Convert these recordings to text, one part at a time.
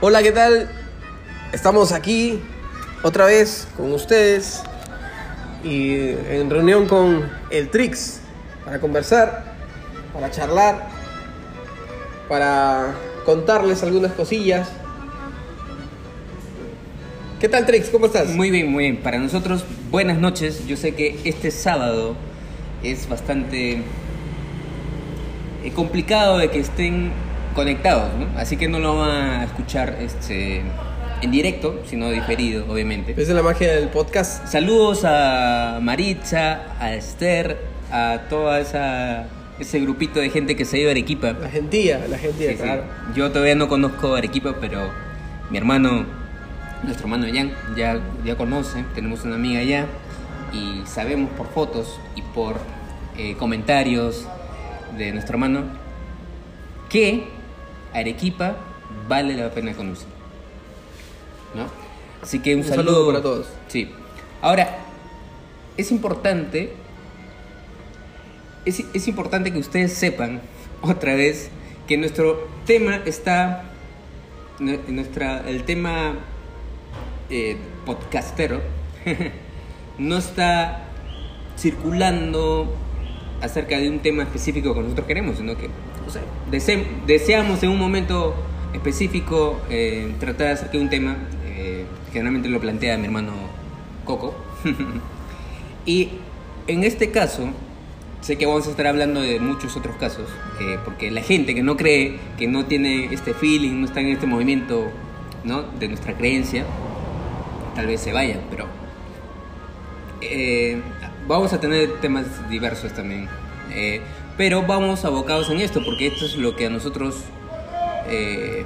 Hola, ¿qué tal? Estamos aquí otra vez con ustedes y en reunión con el Trix para conversar, para charlar, para contarles algunas cosillas. ¿Qué tal, Trix? ¿Cómo estás? Muy bien, muy bien. Para nosotros, buenas noches. Yo sé que este sábado es bastante eh, complicado de que estén conectados, ¿no? Así que no lo van a escuchar este, en directo, sino diferido, obviamente. Esa es la magia del podcast. Saludos a Maritza, a Esther, a toda esa ese grupito de gente que se ha ido a Arequipa. La gentía, la gentía, Sí, sí. claro. Yo todavía no conozco Arequipa, pero mi hermano, nuestro hermano Jan, ya, ya conoce, tenemos una amiga allá y sabemos por fotos y por eh, comentarios de nuestro hermano que Arequipa vale la pena conocer. ¿No? Así que un, Un saludo para todos. Sí. Ahora, es importante es, es importante que ustedes sepan otra vez que nuestro tema está nue- nuestra el tema eh, podcastero no está circulando acerca de un tema específico que nosotros queremos sino que deseamos en un momento específico eh, tratar acerca de un tema eh, generalmente lo plantea mi hermano Coco y en este caso, sé que vamos a estar hablando de muchos otros casos, eh, porque la gente que no cree, que no tiene este feeling, no está en este movimiento ¿no? de nuestra creencia, tal vez se vayan, pero vamos a tener temas diversos también. Pero vamos abocados en esto, porque esto es lo que a nosotros eh,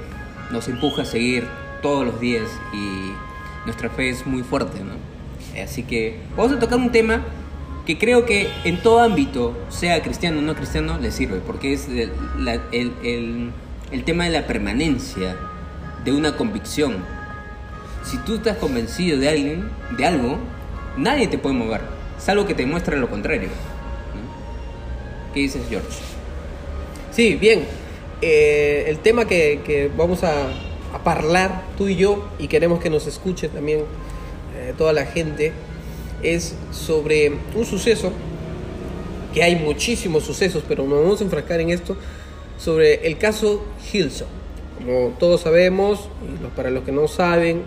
nos empuja a seguir todos los días y nuestra fe es muy fuerte, ¿no? Así que vamos a tocar un tema que creo que en todo ámbito, sea cristiano o no cristiano, le sirve, porque es el, la- el- el- el tema de la permanencia de una convicción. Si tú estás convencido de alguien, de algo, nadie te puede mover, salvo que te muestre lo contrario. ¿Qué dices, George? Sí, bien. Eh, el tema que, vamos a, a hablar tú y yo, y queremos que nos escuche también eh, toda la gente, es sobre un suceso, que hay muchísimos sucesos, pero nos vamos a enfrascar en esto, sobre el caso Hilson. Como todos sabemos, y para los que no saben,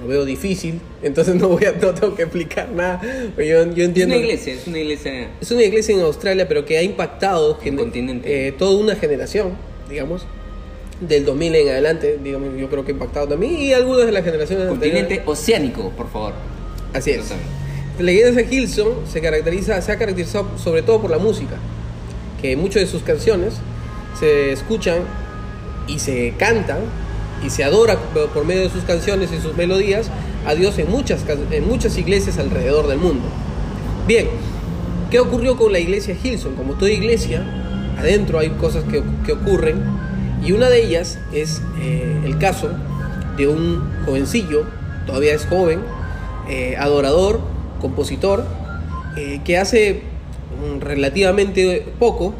lo veo difícil, entonces no, voy a, no tengo que explicar nada. Yo, yo Es entiendo. una iglesia, es una iglesia... Es una iglesia en Australia, pero que ha impactado continente. eh, toda una generación, digamos, del 2000 en adelante, digamos, yo creo que ha impactado también, y algunas de las generaciones Continente anteriores. oceánico, por favor. Así es. La iglesia de Hillsong se, caracteriza, se ha caracterizado sobre todo por la música, que muchas de sus canciones se escuchan y se cantan y se adora por medio de sus canciones y sus melodías a Dios en muchas, en muchas iglesias alrededor del mundo. Bien, ¿qué ocurrió con la iglesia Hillsong? Como toda iglesia, adentro hay cosas que, que ocurren y una de ellas es eh, el caso de un jovencillo, todavía es joven, eh, adorador, compositor, eh, que hace mm, relativamente poco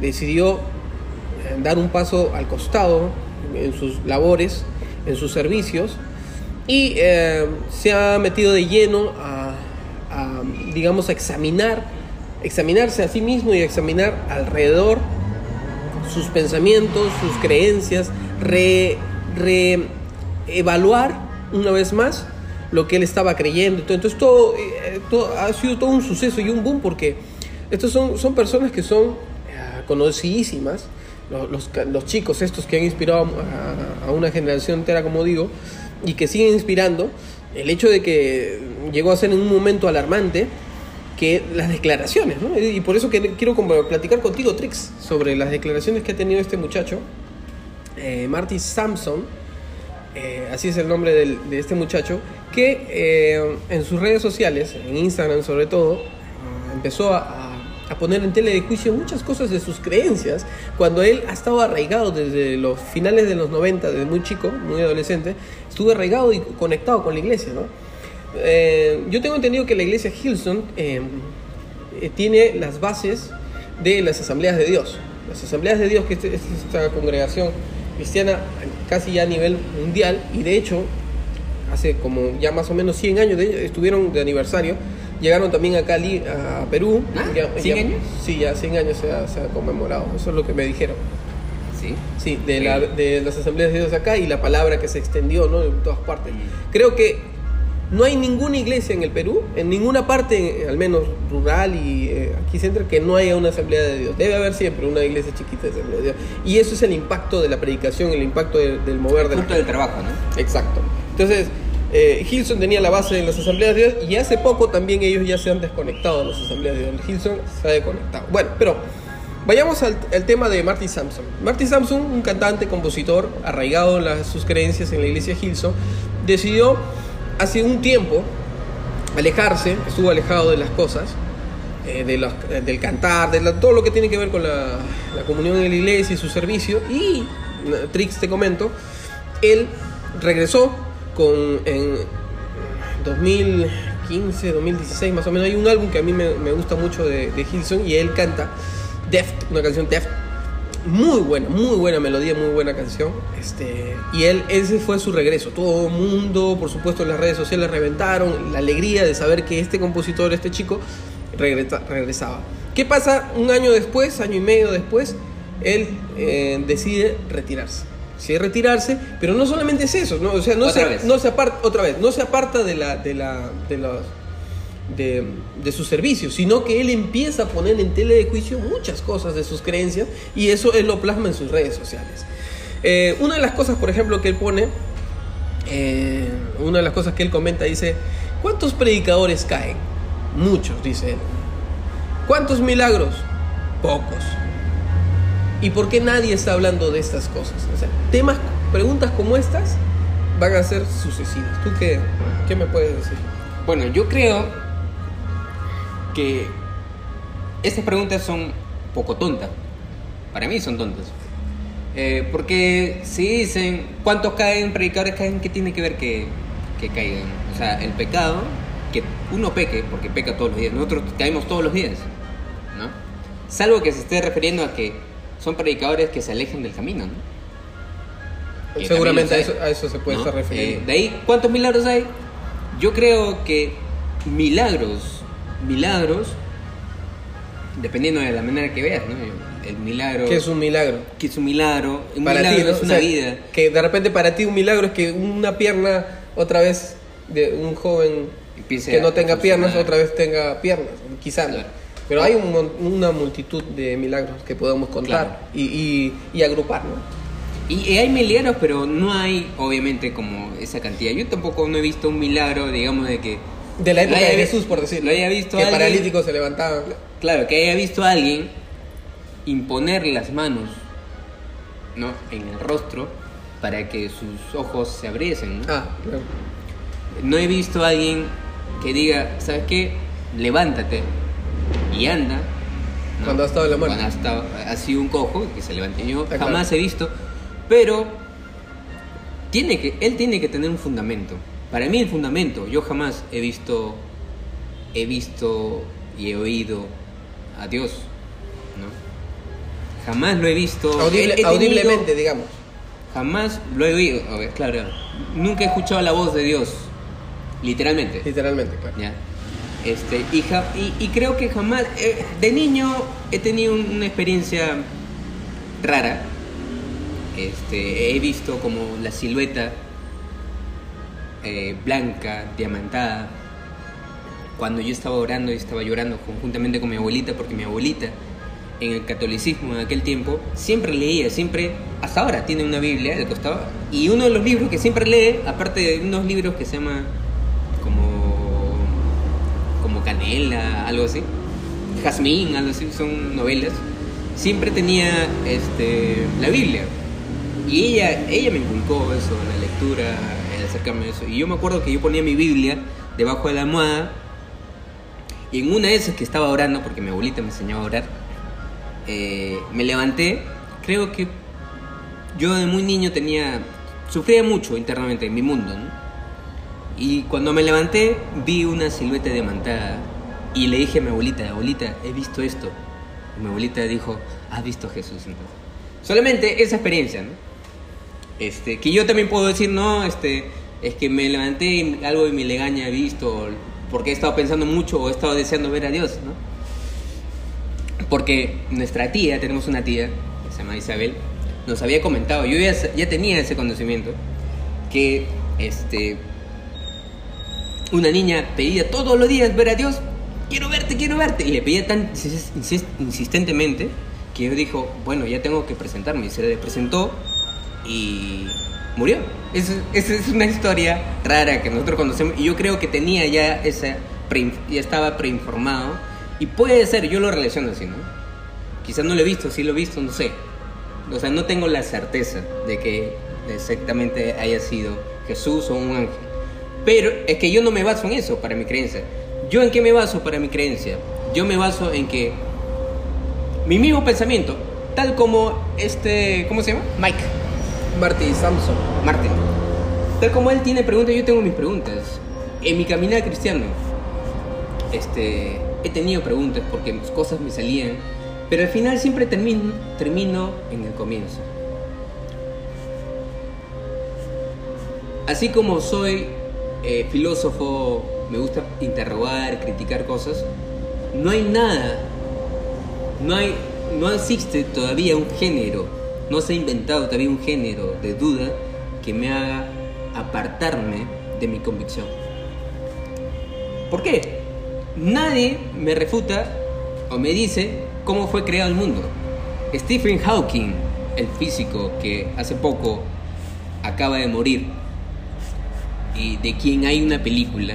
decidió dar un paso al costado en sus labores, en sus servicios, y eh, se ha metido de lleno a, digamos, a examinar, examinarse a sí mismo y examinar alrededor sus pensamientos, sus creencias, re, re- evaluar una vez más lo que él estaba creyendo. Entonces todo, eh, todo- ha sido todo un suceso y un boom porque estos son, son personas que son eh, conocidísimas, los, chicos estos que han inspirado a, una generación entera, como digo, y que siguen inspirando. El hecho de que llegó a ser en un momento alarmante que las declaraciones. Y por eso que quiero platicar contigo, Trix, sobre las declaraciones que ha tenido este muchacho, eh, Marty Sampson, eh, así es el nombre de este muchacho, que eh, en sus redes sociales, en Instagram sobre todo, empezó a, a- poner en tela de juicio muchas cosas de sus creencias, cuando él ha estado arraigado desde los finales de los 90, desde muy chico, muy adolescente, estuvo arraigado y conectado con la iglesia, ¿no? Eh, yo tengo entendido que la iglesia Hillsong eh, eh, tiene las bases de las asambleas de Dios. Las asambleas de Dios, que es es esta congregación cristiana, casi ya a nivel mundial y de hecho hace como ya más o menos 100 años de, estuvieron de aniversario llegaron también acá a, Perú Ah, Ya- 100 ya- años? sí ya 100 años se ha, se ha conmemorado eso es lo que me dijeron Sí. sí de, Sí. la- de las asambleas de Dios acá y la palabra que se extendió ¿no? en todas partes creo que no hay ninguna iglesia en el Perú, en ninguna parte, al menos rural y eh, aquí centro, que no haya una asamblea de Dios. Debe haber siempre una iglesia chiquita de asamblea de Dios. Y eso es el impacto de la predicación, el impacto de- del mover de la Punto del trabajo, ¿no? Exacto. Entonces, eh, Hilson tenía la base en las asambleas de Dios y hace poco también ellos ya se han desconectado de las asambleas de Dios. Hilson se ha desconectado. Bueno, pero vayamos al, tema de Marty Sampson. Marty Sampson, un cantante, compositor, arraigado en sus creencias en la iglesia Hilson, decidió hace un tiempo alejarse, estuvo alejado de las cosas, eh, eh, del cantar, de todo lo que tiene que ver con la, comunión en la iglesia y su servicio. Y, Trix, te comento, él regresó con en 2015, 2016 más o menos. Hay un álbum que a mí me, gusta mucho de, de Hilson y él canta Deft, una canción Deft. Muy buena, muy buena melodía, muy buena canción. Este, y él, ese fue su regreso. Todo el mundo, por supuesto, en las redes sociales reventaron la alegría de saber que este compositor, este chico, regresa- regresaba. ¿Qué pasa un año después, año y medio después? Él eh, decide retirarse. Decide retirarse, pero no solamente es eso, ¿no? O sea, no Otra se, vez. no se aparta, otra vez, no se aparta de la, de la, de los, de, de sus servicios, sino que él empieza a poner en tela de juicio muchas cosas de sus creencias y eso él lo plasma en sus redes sociales. Eh, una de las cosas, por ejemplo, que él pone, eh, una de las cosas que él comenta, dice, ¿cuántos predicadores caen? Muchos, dice él. ¿Cuántos milagros? Pocos. ¿Y por qué nadie está hablando de estas cosas? O sea, temas, preguntas como estas van a ser sucesivas. ¿Tú qué, qué me puedes decir? Bueno, yo creo que estas preguntas son poco tontas. Para mí son tontas. Eh, porque si dicen cuántos caen, predicadores caen, ¿qué tiene que ver que, que caigan? O sea, el pecado, que uno peque, porque peca todos los días, nosotros caemos todos los días. Salvo que se esté refiriendo a que son predicadores que se alejen del camino, ¿no? Que Seguramente a eso, a eso se puede ¿no? estar refiriendo. Eh, de ahí, ¿cuántos milagros hay? Yo creo que milagros, milagros, dependiendo de la manera que veas, ¿no? El milagro. ¿Qué es un milagro? que es un milagro? Un para milagro ti, ¿no? es O una sea, vida. Que de repente para ti un milagro es que una pierna otra vez de un joven Empiece que no tenga piernas funcionar. otra vez tenga piernas, quizás. Claro. Pero hay un una multitud de milagros que podemos contar Claro. y, y, y agrupar, ¿no? Y, hay milagros, pero no hay, obviamente, como esa cantidad. Yo tampoco no he visto un milagro, digamos, de que. De la época de Jesús, por decirlo. Lo haya visto que paralíticos se levantaban. Claro, que haya visto a alguien imponer las manos ¿no? en el rostro para que sus ojos se abriesen. ¿no? Ah, claro. No he visto a alguien que diga, ¿sabes qué? Levántate y anda. ¿no? Cuando ha estado en la muerte. Cuando ha, estado, ha sido un cojo que se levante. Yo Ah, jamás claro. he visto, pero tiene que, él tiene que tener un fundamento. Para mí el fundamento, yo jamás he visto, he visto y he oído a Dios, ¿no? Jamás lo he visto. Audible- He- he tenido- audiblemente, digamos. Jamás lo he oído, a ver, claro, nunca he escuchado la voz de Dios, literalmente. Literalmente, claro. ¿ya? Este, y, y, creo que jamás, eh, de niño he tenido un- una experiencia rara. Este, he visto como la silueta eh, blanca, diamantada. Cuando yo estaba orando y estaba llorando conjuntamente con mi abuelita, porque mi abuelita en el catolicismo en aquel tiempo siempre leía, siempre, hasta ahora tiene una Biblia al costado. Y uno de los libros que siempre lee, aparte de unos libros que se llama Canela, algo así, Jazmín, algo así, son novelas, siempre tenía este, la Biblia. Y ella, ella me inculcó eso, la lectura, el acercarme a eso. Y yo me acuerdo que yo ponía mi Biblia debajo de la almohada. Y en una de esas que estaba orando, porque mi abuelita me enseñaba a orar, eh, me levanté. Creo que yo de muy niño tenía. Sufría mucho internamente en mi mundo, ¿no? Y cuando me levanté, vi una silueta diamantada. Y le dije a mi abuelita, abuelita, he visto esto. Y mi abuelita dijo, has visto a Jesús entonces. Solamente esa experiencia, ¿no? Este, que yo también puedo decir, no, este, es que me levanté y algo de mi legaña he visto, porque he estado pensando mucho o he estado deseando ver a Dios, ¿no? Porque nuestra tía, tenemos una tía, que se llama Isabel, nos había comentado, yo ya, ya tenía ese conocimiento, que este, una niña pedía todos los días ver a Dios, quiero verte, quiero verte, y le pedía tan insistentemente que yo dijo, bueno, ya tengo que presentarme, y se le presentó y murió. Esa es una historia rara que nosotros conocemos, y yo creo que tenía ya esa, ya estaba preinformado, y puede ser, yo lo relaciono así, ¿no? Quizás no lo he visto, sí lo he visto, no sé. O sea, no tengo la certeza de que exactamente haya sido Jesús o un ángel. Pero es que yo no me baso en eso para mi creencia. ¿Yo en qué me baso para mi creencia? Yo me baso en que mi mismo pensamiento, tal como este, ¿cómo se llama? Mike. Martin Samson. Martin. Tal como él tiene preguntas, yo tengo mis preguntas. En mi caminar cristiano, este, he tenido preguntas porque cosas me salían, pero al final siempre termino, termino en el comienzo. Así como soy eh, filósofo, me gusta interrogar, criticar cosas, no hay nada, no, hay, no existe todavía un género, no se ha inventado todavía un género de duda que me haga apartarme de mi convicción. ¿Por qué? Nadie me refuta o me dice cómo fue creado el mundo. Stephen Hawking, el físico que hace poco acaba de morir, y de quien hay una película,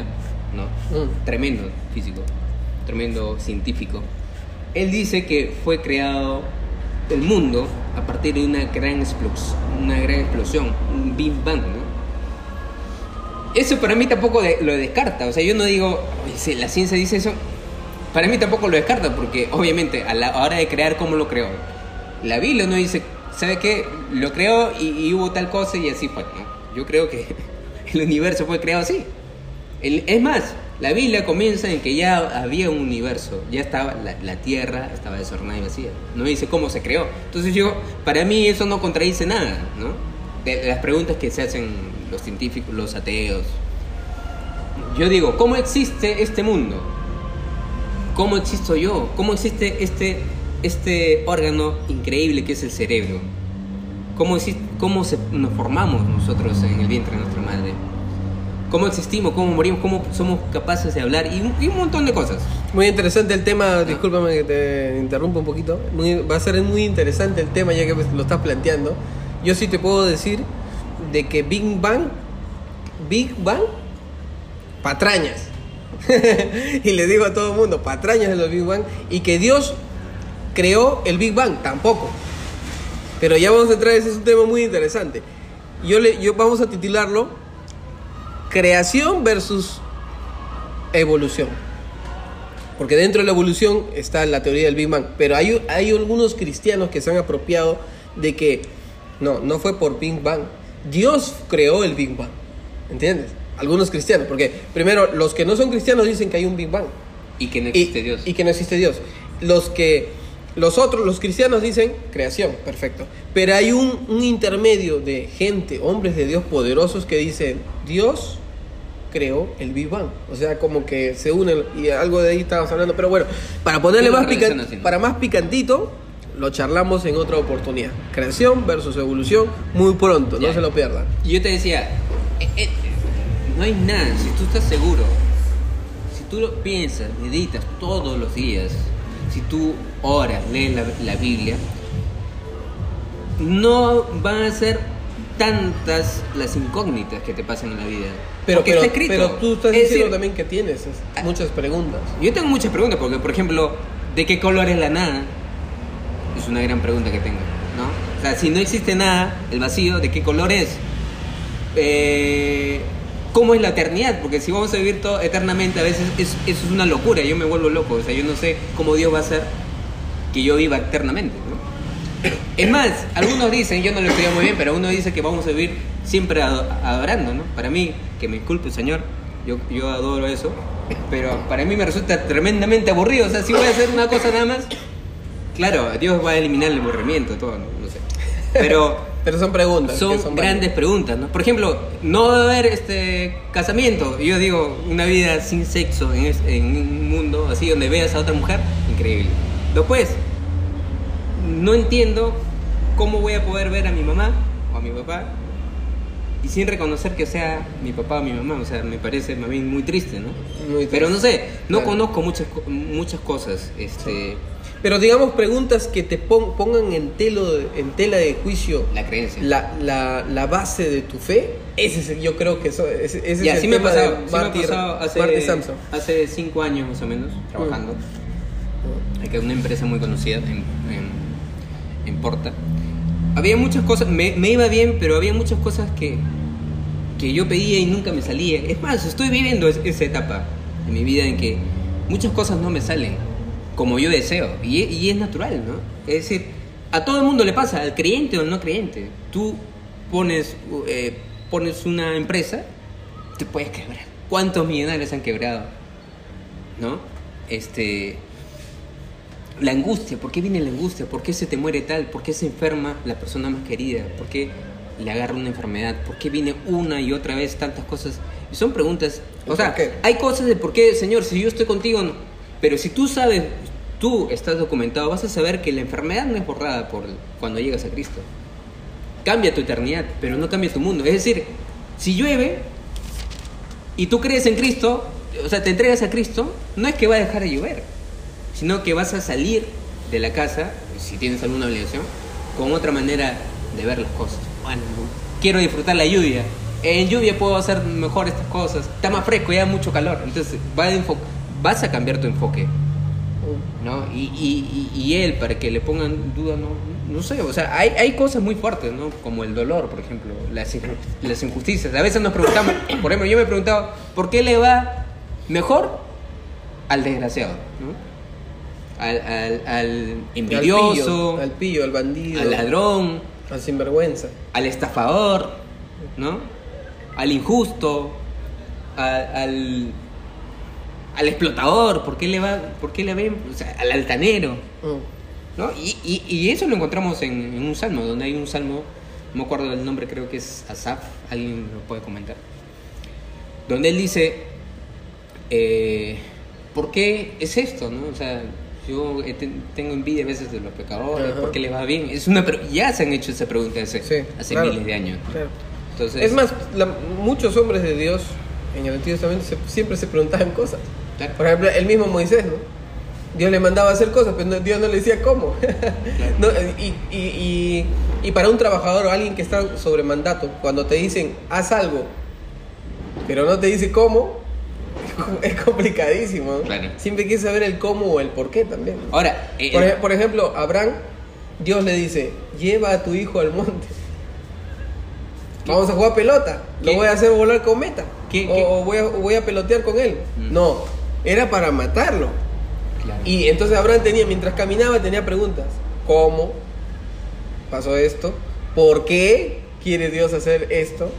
¿no? Mm. Tremendo físico, tremendo científico. Él dice que fue creado el mundo a partir de una gran explosión, una gran explosión, un Big Bang, ¿no? Eso para mí tampoco lo descarta, o sea, yo no digo, si la ciencia dice eso, para mí tampoco lo descarta, porque obviamente a la hora de crear, ¿cómo lo creó? La Biblia no dice, ¿sabe qué? Lo creó y, y hubo tal cosa y así fue, ¿no? Yo creo que el universo fue creado así. es más, la Biblia comienza en que ya había un universo, ya estaba la, Tierra, estaba desordenada y vacía. No dice cómo se creó. Entonces yo, para mí eso no contradice nada, ¿no? De, las preguntas que se hacen los científicos, los ateos. Yo digo, ¿cómo existe este mundo? ¿Cómo existo yo? ¿Cómo existe este, este órgano increíble que es el cerebro? ¿Cómo, cómo nos formamos nosotros en el vientre de nuestra madre? ¿Cómo existimos? ¿Cómo morimos? ¿Cómo somos capaces de hablar? Y un, montón de cosas. Muy interesante el tema, discúlpame que te interrumpa un poquito. va a ser muy interesante el tema ya que lo estás planteando. Yo sí te puedo decir de que Big Bang, Big Bang, patrañas. y le digo a todo el mundo, patrañas de los Big Bang. Y que Dios creó el Big Bang, tampoco. Pero ya vamos a entrar, ese es un tema muy interesante. Yo le, yo, vamos a titularlo Creación versus Evolución. Porque dentro de la evolución está la teoría del Big Bang. Pero hay, hay algunos cristianos que se han apropiado de que no, no fue por Big Bang. Dios creó el Big Bang. ¿Entiendes? Algunos cristianos. Porque primero, los que no son cristianos dicen que hay un Big Bang. Y que no existe Dios. Y que no existe Dios. Los que los otros, los cristianos dicen creación, perfecto. Pero hay un, intermedio de gente, hombres de Dios poderosos que dicen Dios creó el Big Bang. O sea, como que se unen y algo de ahí estábamos hablando. Pero bueno, para ponerle más, para más picantito, lo charlamos en otra oportunidad. Creación versus evolución, muy pronto, no se lo pierdan. Yo te decía, eh, eh, no hay nada, si tú estás seguro, si tú lo piensas, meditas todos los días, si tú oras, lees la, Biblia, no van a ser tantas las incógnitas que te pasan en la vida. Pero, pero, pero tú estás diciendo también que tienes ah, muchas preguntas. Yo tengo muchas preguntas, porque por ejemplo, ¿de qué color es la nada? Es una gran pregunta que tengo, ¿no? O sea, si no existe nada, el vacío, ¿de qué color es? Eh, cómo es la eternidad, porque si vamos a vivir todo eternamente, a veces eso es una locura, yo me vuelvo loco, o sea, yo no sé cómo Dios va a hacer que yo viva eternamente. Es más, algunos dicen, yo no lo estudio muy bien, pero uno dice que vamos a vivir siempre adorando, ¿no? Para mí, que me disculpe, Señor, yo, yo adoro eso, pero para mí me resulta tremendamente aburrido, o sea, si voy a hacer una cosa nada más, claro, Dios va a eliminar el aburrimiento, todo, no, no sé. Pero Pero son preguntas. son, son grandes preguntas, ¿no? Por ejemplo, no va a haber este casamiento. Yo digo, una vida sin sexo en, es- en un mundo así donde veas a otra mujer, increíble. Después, no entiendo cómo voy a poder ver a mi mamá o a mi papá y sin reconocer que sea mi papá o mi mamá. O sea, me parece más bien muy triste, ¿no? Muy Pero no sé, no Claro. conozco muchas, muchas cosas. Este, Pero digamos preguntas que te pon- pongan en, telo en tela de juicio la creencia. la, la, la base de tu fe. Ese es, yo creo que eso, ese, ese Ya, es el me tema pasado, de sí me ha pasado hace, cinco años más o menos trabajando. Hay que una empresa muy conocida en, en, en Porta. Había muchas cosas, me, iba bien, pero había muchas cosas que, que yo pedía y nunca me salía. Es más, estoy viviendo es- esa etapa de mi vida en que muchas cosas no me salen como yo deseo. Y, y es natural, ¿no? Es decir, a todo el mundo le pasa, al creyente o al no creyente. Tú pones, eh, pones una empresa, te puedes quebrar. ¿Cuántos millonarios han quebrado? ¿No? Este, la angustia, ¿por qué viene la angustia? ¿Por qué se te muere tal? ¿Por qué se enferma la persona más querida? ¿Por qué le agarra una enfermedad? ¿Por qué viene una y otra vez tantas cosas? Y son preguntas. O ¿El sea, qué? hay cosas de por qué, Señor, si yo estoy contigo, no. Pero si tú sabes, tú estás documentado, vas a saber que la enfermedad no es borrada por cuando llegas a Cristo. Cambia tu eternidad, pero no cambia tu mundo. Es decir, si llueve y tú crees en Cristo, o sea, te entregas a Cristo, no es que va a dejar de llover, sino que vas a salir de la casa, si tienes alguna obligación, con otra manera de ver las cosas. Bueno, quiero disfrutar la lluvia. En lluvia puedo hacer mejor estas cosas. Está más fresco, ya mucho calor. Entonces vas a cambiar tu enfoque. ¿no? Y, y, y, y él, para que le pongan duda, no, no sé, o sea, hay, hay cosas muy fuertes, ¿no? Como el dolor, por ejemplo, las, las injusticias. A veces nos preguntamos, por ejemplo, yo me he preguntado, ¿por qué le va mejor al desgraciado, ¿no? Al, al, al envidioso, Al pillo, al, pillo, al bandido. al ladrón, Al sinvergüenza. al estafador, ¿no? Al injusto, al, al explotador, ¿por qué le va, por qué le ven? O sea, al altanero, Mm. ¿no? Y, y, y eso lo encontramos en, en un salmo, donde hay un salmo, no me acuerdo del nombre, creo que es Asaf, alguien lo puede comentar, donde él dice, eh, ¿por qué es esto? ¿no? O sea, yo tengo envidia a veces de los pecadores, Ajá. ¿por qué les va bien? Es una, pre- ya se han hecho esa pregunta hace, Sí, hace claro, miles de años. claro. Entonces, Es más, la- muchos hombres de Dios en el Antiguo Testamento se- siempre se preguntaban cosas. claro, Por ejemplo, el mismo Moisés, ¿no? Dios le mandaba a hacer cosas, pero no- Dios no le decía cómo. No, y, y- y- y para un trabajador o alguien que está sobre mandato, cuando te dicen haz algo, pero no te dice cómo, es complicadísimo. ¿no? Claro. Siempre quieres saber el cómo o el por qué también. Ahora, eh, Por, ej- por ejemplo, Abraham, Dios le dice, lleva a tu hijo al monte. Vamos a jugar pelota. Lo voy a hacer volar cometa. ¿Qué- o, voy, a, o voy a pelotear con él. Mm. No, era para matarlo. claro. Y entonces Abraham tenía, mientras caminaba, tenía preguntas. ¿Cómo pasó esto? ¿Por qué quiere Dios hacer esto?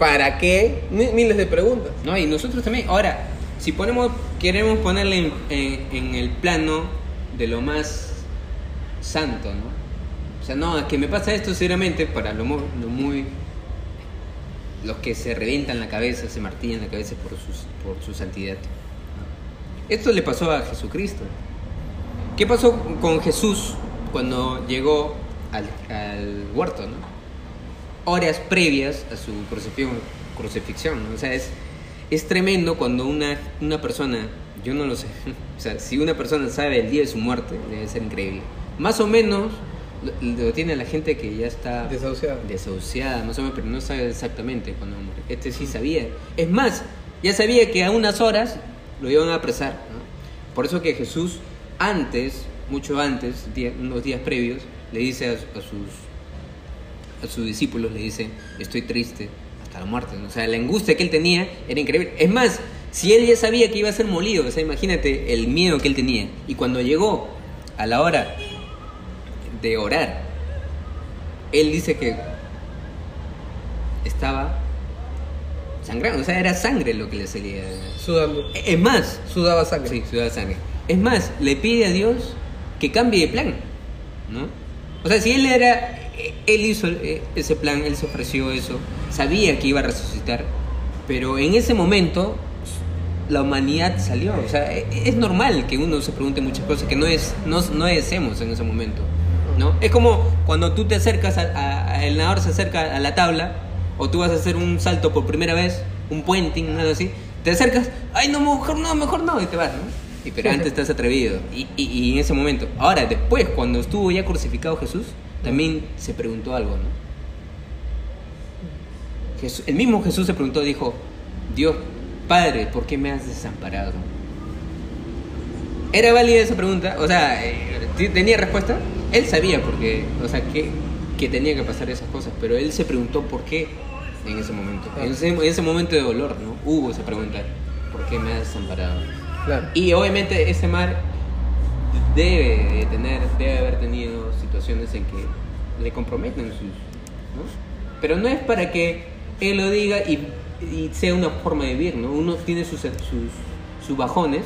¿Para qué? Mi- Miles de preguntas. No, y nosotros también. Ahora, si ponemos, queremos ponerle en, el plano de lo más santo, ¿no? O sea, no, es que me pasa esto seriamente para lo, mu- lo muy... Los que se revientan la cabeza, se martillan la cabeza por, sus, por su santidad. Esto le pasó a Jesucristo. ¿Qué pasó con Jesús cuando llegó al, al huerto, ¿no? Horas previas a su crucifixión, crucifixión ¿no? O sea, es, es tremendo cuando una, una persona, yo no lo sé, o sea, si una persona sabe el día de su muerte, debe ser increíble. Más o menos lo, lo tiene la gente que ya está Desahuciada. desahuciada, más o menos, pero no sabe exactamente cuándo va a morir. Este sí sabía. Es más, ya sabía que a unas horas lo iban a apresar. ¿no? Por eso que Jesús, antes, mucho antes, unos días previos, le dice a, a sus a sus discípulos, le dice, estoy triste hasta la muerte. O sea, la angustia que él tenía era increíble. Es más, si él ya sabía que iba a ser molido, o sea, imagínate el miedo que él tenía. Y cuando llegó a la hora de orar, él dice que estaba sangrando, o sea, era sangre lo que le salía. Sudando. Es más, Sudaba sangre. sí, sudaba sangre. Es más, le pide a Dios que cambie de plan, ¿no? O sea, si él era él hizo eh, ese plan, él se ofreció eso, sabía que iba a resucitar, pero en ese momento la humanidad salió. O sea, e- es normal que uno se pregunte muchas cosas que no, es, no, no deseemos en ese momento. ¿no? Es como cuando tú te acercas, a, a- a- el nadador se acerca a la tabla, o tú vas a hacer un salto por primera vez, un puenting, algo así, te acercas, ay, no, mejor no, mejor no, y te vas, ¿no? Y, pero antes estás atrevido. Y, y- y en ese momento. Ahora, después, cuando estuvo ya crucificado Jesús, también se preguntó algo, ¿no? Jesús- el mismo Jesús se preguntó, dijo, Dios Padre, ¿por qué me has desamparado? ¿Era válida esa pregunta? O sea, eh, ¿t- ¿tenía respuesta? Él sabía porque, o sea, que, que tenía que pasar esas cosas, pero él se preguntó por qué en ese momento. En ese, en ese momento de dolor, ¿no? Hubo esa pregunta, ¿por qué me has desamparado? Claro. Y obviamente ese mar debe de tener, debe haber tenido situaciones en que le comprometen sus, ¿no? Pero no es para que él lo diga y, y sea una forma de vivir, ¿no? Uno tiene sus, sus, sus bajones,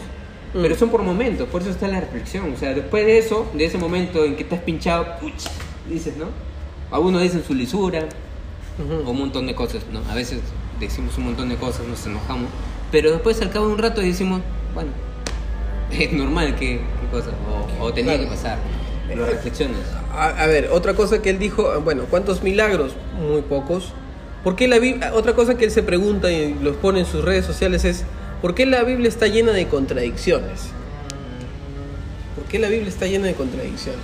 Mm. pero son por momentos, por eso está la reflexión. O sea, después de eso, de ese momento en que estás pinchado, puch, dices, ¿no? Algunos dicen su lisura, Ujú. o un montón de cosas, ¿no? A veces decimos un montón de cosas, nos enojamos, pero después al cabo de un rato decimos, bueno, es normal que, que cosa, o, o tenía Claro. que pasar, lo reflexiones. A, a ver, otra cosa que él dijo, bueno, ¿cuántos milagros? Muy pocos. ¿Por qué la Biblia? Otra cosa que él se pregunta y los pone en sus redes sociales es, ¿por qué la Biblia está llena de contradicciones? ¿Por qué la Biblia está llena de contradicciones?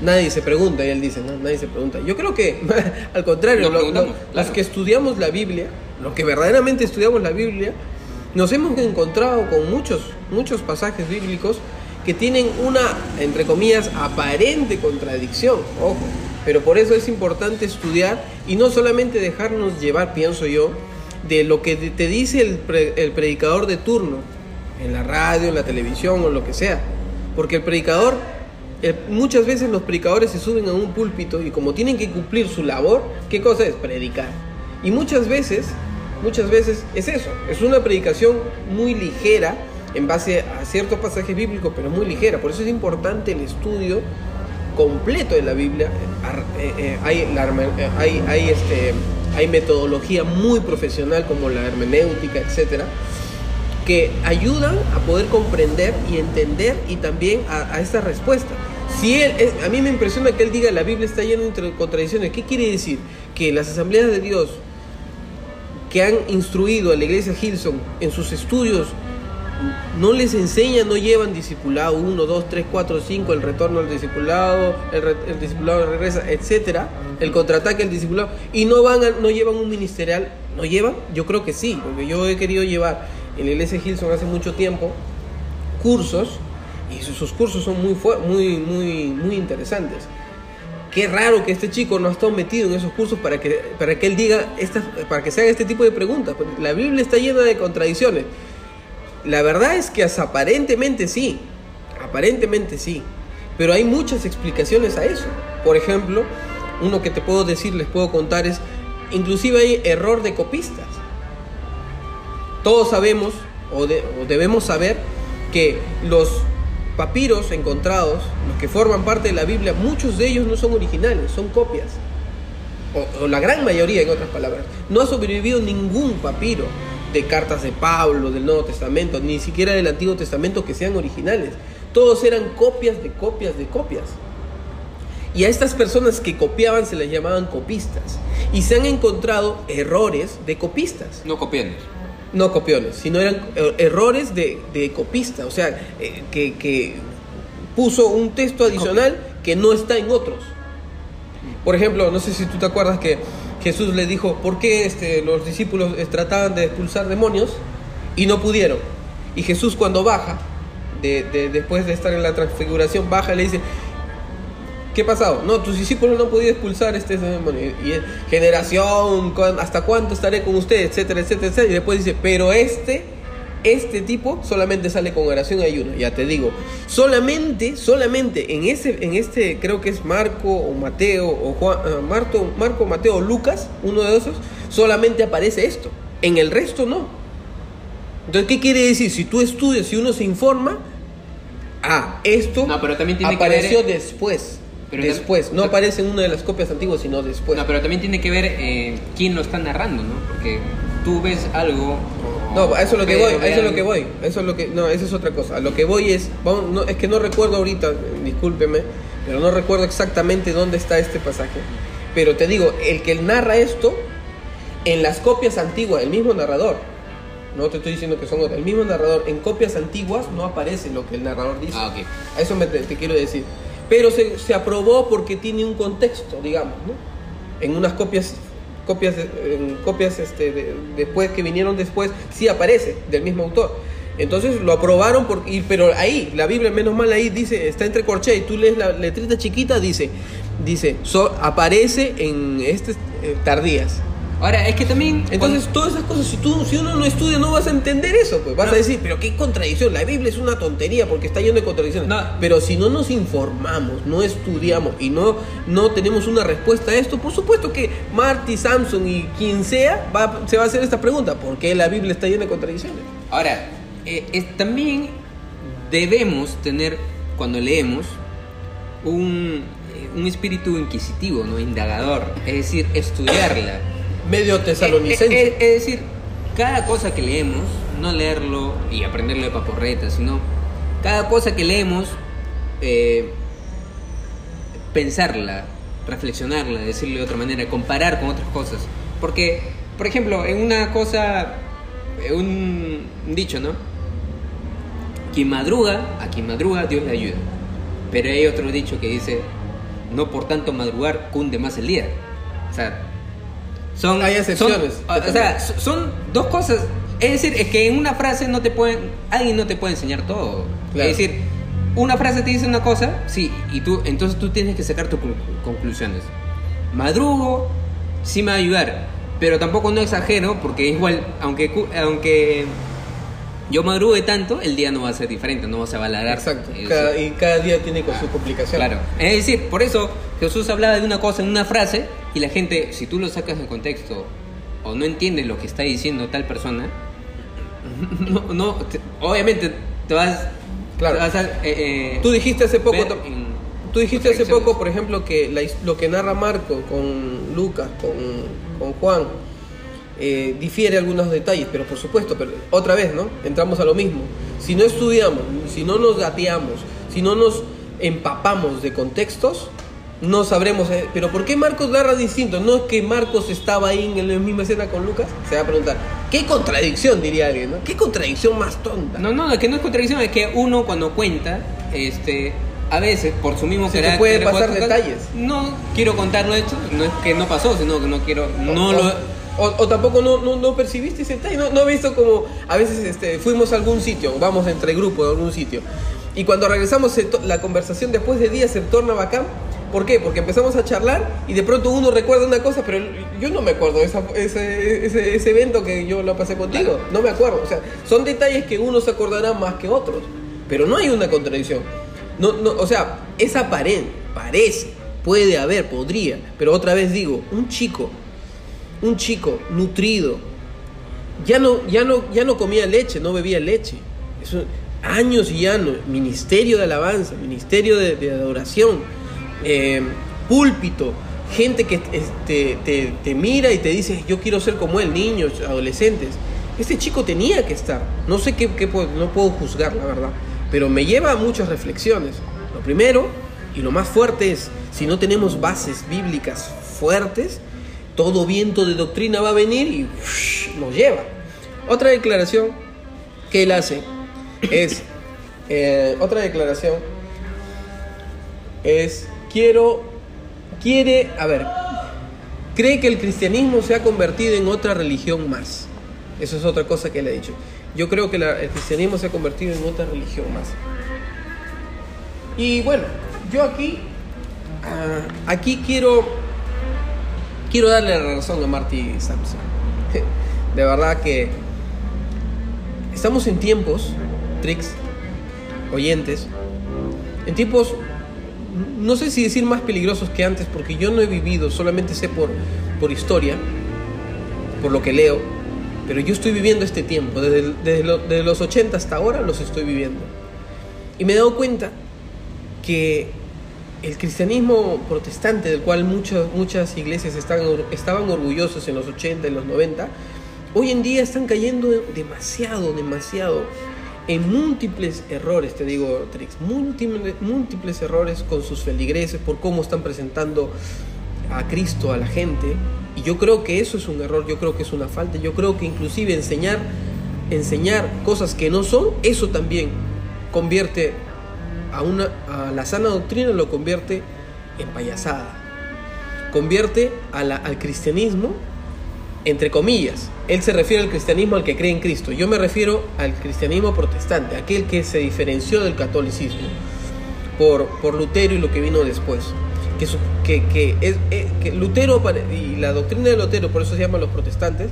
Nadie se pregunta, y él dice, no, nadie se pregunta. Yo creo que, al contrario, lo- lo- claro. que estudiamos la Biblia, los que verdaderamente estudiamos la Biblia, nos hemos encontrado con muchos, muchos pasajes bíblicos que tienen una, entre comillas, aparente contradicción, ojo. Pero por eso es importante estudiar y no solamente dejarnos llevar, pienso yo, de lo que te dice el, pre- el predicador de turno, en la radio, en la televisión o lo que sea. Porque el predicador, muchas veces los predicadores se suben a un púlpito y como tienen que cumplir su labor, ¿qué cosa es? Predicar. Y muchas veces, muchas veces es eso, es una predicación muy ligera en base a ciertos pasajes bíblicos, pero muy ligera. Por eso es importante el estudio completo de la Biblia. Eh, eh, hay, eh, hay, hay, este, hay metodología muy profesional como la hermenéutica, etcétera que ayudan a poder comprender y entender y también a, a esta respuesta. Si él, a mí me impresiona que él diga la Biblia está llena de contradicciones. ¿Qué quiere decir? Que las asambleas de Dios que han instruido a la iglesia Hilson en sus estudios no les enseñan, no llevan discipulado 1, 2, 3, 4, 5, el retorno al discipulado, el, re- el discipulado regresa, etcétera, el contraataque al discipulado, y no van no llevan un ministerial, ¿no llevan? Yo creo que sí, porque yo he querido llevar en la iglesia Hilson hace mucho tiempo cursos, y sus, cursos son muy, muy, muy, muy interesantes. Qué raro que este chico no ha estado metido en esos cursos para que, para que él diga, estas, para que se haga este tipo de preguntas. La Biblia está llena de contradicciones. La verdad es que aparentemente sí, aparentemente sí, pero hay muchas explicaciones a eso. Por ejemplo, uno que te puedo decir, les puedo contar es, inclusive hay error de copistas. Todos sabemos, o, de- debemos saber, que los papiros encontrados, los que forman parte de la Biblia, muchos de ellos no son originales, son copias. O la gran mayoría, en otras palabras. No ha sobrevivido ningún papiro de cartas de Pablo, del Nuevo Testamento, ni siquiera del Antiguo Testamento que sean originales. Todos eran copias de copias de copias. Y a estas personas que copiaban se les llamaban copistas. Y se han encontrado errores de copistas No copiando. no copiones, sino eran eh, errores de, de copista, o sea, eh, que, que puso un texto adicional que no está en otros. Por ejemplo, no sé si tú te acuerdas que Jesús le dijo, ¿por qué este, los discípulos eh, trataban de expulsar demonios y no pudieron? Y Jesús cuando baja, de, de- después de estar en la transfiguración, baja y le dice, ¿Qué ha pasado? No, tus discípulos no han podido expulsar este demonio. Y generación, ¿cuán- ¿hasta cuánto estaré con usted? Etcétera, etcétera, etcétera. Y después dice, pero este, este tipo solamente sale con oración y ayuno. Ya te digo, solamente, solamente en ese, en este, creo que es Marco o Mateo o Juan, ah, Marto, Marco, Mateo o Lucas, uno de esos, solamente aparece esto. En el resto no. Entonces, ¿qué quiere decir? Si tú estudias, si uno se informa, ah, esto No, pero también tiene que ver- apareció después. Pero después, no aparece en una de las copias antiguas, sino después. No, pero también tiene que ver eh, quién lo está narrando, ¿no? Porque tú ves algo. No, a eso es lo que voy, a eso es lo que voy. Eso es lo que no, esa es otra cosa. A lo que voy es, vamos, no, es que no recuerdo ahorita, discúlpeme, pero no recuerdo exactamente dónde está este pasaje. Pero te digo, el que narra esto en las copias antiguas, el mismo narrador. No te estoy diciendo que son otros, el mismo narrador en copias antiguas no aparece lo que el narrador dice. Ah, ok. A eso me, te, te quiero decir. Pero se, se aprobó porque tiene un contexto, digamos, ¿no? En unas copias, copias, en copias este, de- después que vinieron después, sí aparece del mismo autor. Entonces lo aprobaron, por, y- pero ahí, la Biblia, menos mal ahí dice, está entre corchea y tú lees la letrita chiquita, dice, dice, so- aparece en este eh, tardías. Ahora, es que también. Entonces, todas esas cosas, si, tú, si uno no estudia, no vas a entender eso. Pues vas No. a decir, pero qué contradicción. La Biblia es una tontería porque está lleno de contradicciones. No. Pero si no nos informamos, no estudiamos y no, no tenemos una respuesta a esto, por supuesto que Marty, Samson y quien sea va, se va a hacer esta pregunta: ¿por qué la Biblia está llena de contradicciones? Ahora, eh, es- también debemos tener, cuando leemos, un, eh, un espíritu inquisitivo, ¿no? Indagador. Es decir, estudiarla. Medio tesalonicense. Eh, eh, es decir, cada cosa que leemos, no leerlo y aprenderlo de paporreta, sino cada cosa que leemos, eh, pensarla, reflexionarla, decirlo de otra manera, comparar con otras cosas. Porque, por ejemplo, en una cosa, eh, un, un dicho, ¿no? Quien madruga, a quien madruga, Dios le ayuda. Pero hay otro dicho que dice, no por tanto madrugar cunde más el día. O sea, son, Hay excepciones. son- o sea, so- son dos cosas. Es decir, es que en una frase no te pueden, alguien no te puede enseñar todo. Claro. Es decir, una frase te dice una cosa, sí, y tú, entonces tú tienes que sacar tus conclu- conclusiones. Madrugo, sí me va a ayudar, pero tampoco no exagero, porque igual, aunque, aunque yo madrugue tanto, el día no va a ser diferente, no vas a valorar. Exacto. eso. Cada- y cada día tiene con su complicación. Claro. Es decir, por eso Jesús hablaba de una cosa en una frase y la gente, si tú lo sacas de contexto o no entiendes lo que está diciendo tal persona, no, no te- obviamente te vas, Claro. te vas a... eh, eh, Tú dijiste hace poco. Tú dijiste hace poco, por ejemplo, que la lo que narra Marco con Lucas, con, con Juan, eh, difiere algunos detalles, pero por supuesto, pero otra vez, ¿no? Entramos a lo mismo. Si no estudiamos, si no nos gateamos, si no nos empapamos de contextos, no sabremos. eh, pero ¿por qué Marcos narra distinto? No es que Marcos estaba ahí en la misma escena con Lucas. Se va a preguntar, ¿qué contradicción diría alguien? ¿no? ¿Qué contradicción más tonta? No, no, es que no es contradicción, es que uno cuando cuenta, este, a veces por su mismo carácter, puede pasar detalles. No quiero contarlo esto, no es que no pasó, sino que no quiero, no lo, o- o tampoco no, no, no percibiste ese detalle, no, no he visto como a veces este, fuimos a algún sitio, vamos entre grupos a algún sitio, y cuando regresamos la conversación después de días se torna bacán. ¿Por qué? Porque empezamos a charlar y de pronto uno recuerda una cosa, pero yo no me acuerdo de esa- ese, ese, ese evento que yo lo pasé contigo. No me acuerdo. O sea, son detalles que uno se acordará más que otros. Pero no hay una contradicción. No, no, o sea, es aparente, parece, puede haber, podría. Pero otra vez digo, un chico un chico nutrido ya no, ya no, ya no comía leche, no bebía leche. Eso, años y años, ministerio de alabanza, ministerio de, de adoración, eh, púlpito, gente que este, te, te mira y te dice, yo quiero ser como él, niños, adolescentes. Este chico tenía que estar. No sé qué, qué puedo- no puedo juzgar, la verdad, pero me lleva a muchas reflexiones. Lo primero y lo más fuerte es, si no tenemos bases bíblicas fuertes, todo viento de doctrina va a venir y nos lleva. Otra declaración que él hace es, eh, otra declaración es, quiero, quiere, a ver, cree que el cristianismo se ha convertido en otra religión más. Eso es otra cosa que él ha dicho. Yo creo que el cristianismo se ha convertido en otra religión más. Y bueno, yo aquí, ah, aquí quiero, quiero darle la razón a Marty Sampson. De verdad que estamos en tiempos, Trix, oyentes, en tiempos, no sé si decir más peligrosos que antes, porque yo no he vivido, solamente sé por, por historia, por lo que leo, pero yo estoy viviendo este tiempo, desde, desde lo- desde los 80 hasta ahora los estoy viviendo. Y me he dado cuenta que el cristianismo protestante, del cual muchas, muchas iglesias estaban orgullosos en los 80, en los 90, hoy en día están cayendo demasiado, demasiado en múltiples errores, te digo, Trix, múltiples, múltiples errores con sus feligreses por cómo están presentando a Cristo a la gente. Y yo creo que eso es un error, yo creo que es una falta, yo creo que inclusive enseñar, enseñar cosas que no son, eso también convierte a, una, a la sana doctrina, lo convierte en payasada. Convierte al cristianismo, entre comillas. Él se refiere al cristianismo al que cree en Cristo. Yo me refiero al cristianismo protestante, aquel que se diferenció del catolicismo por, por Lutero y lo que vino después. Que, que, es, eh, que Lutero y la doctrina de Lutero, por eso se llaman los protestantes,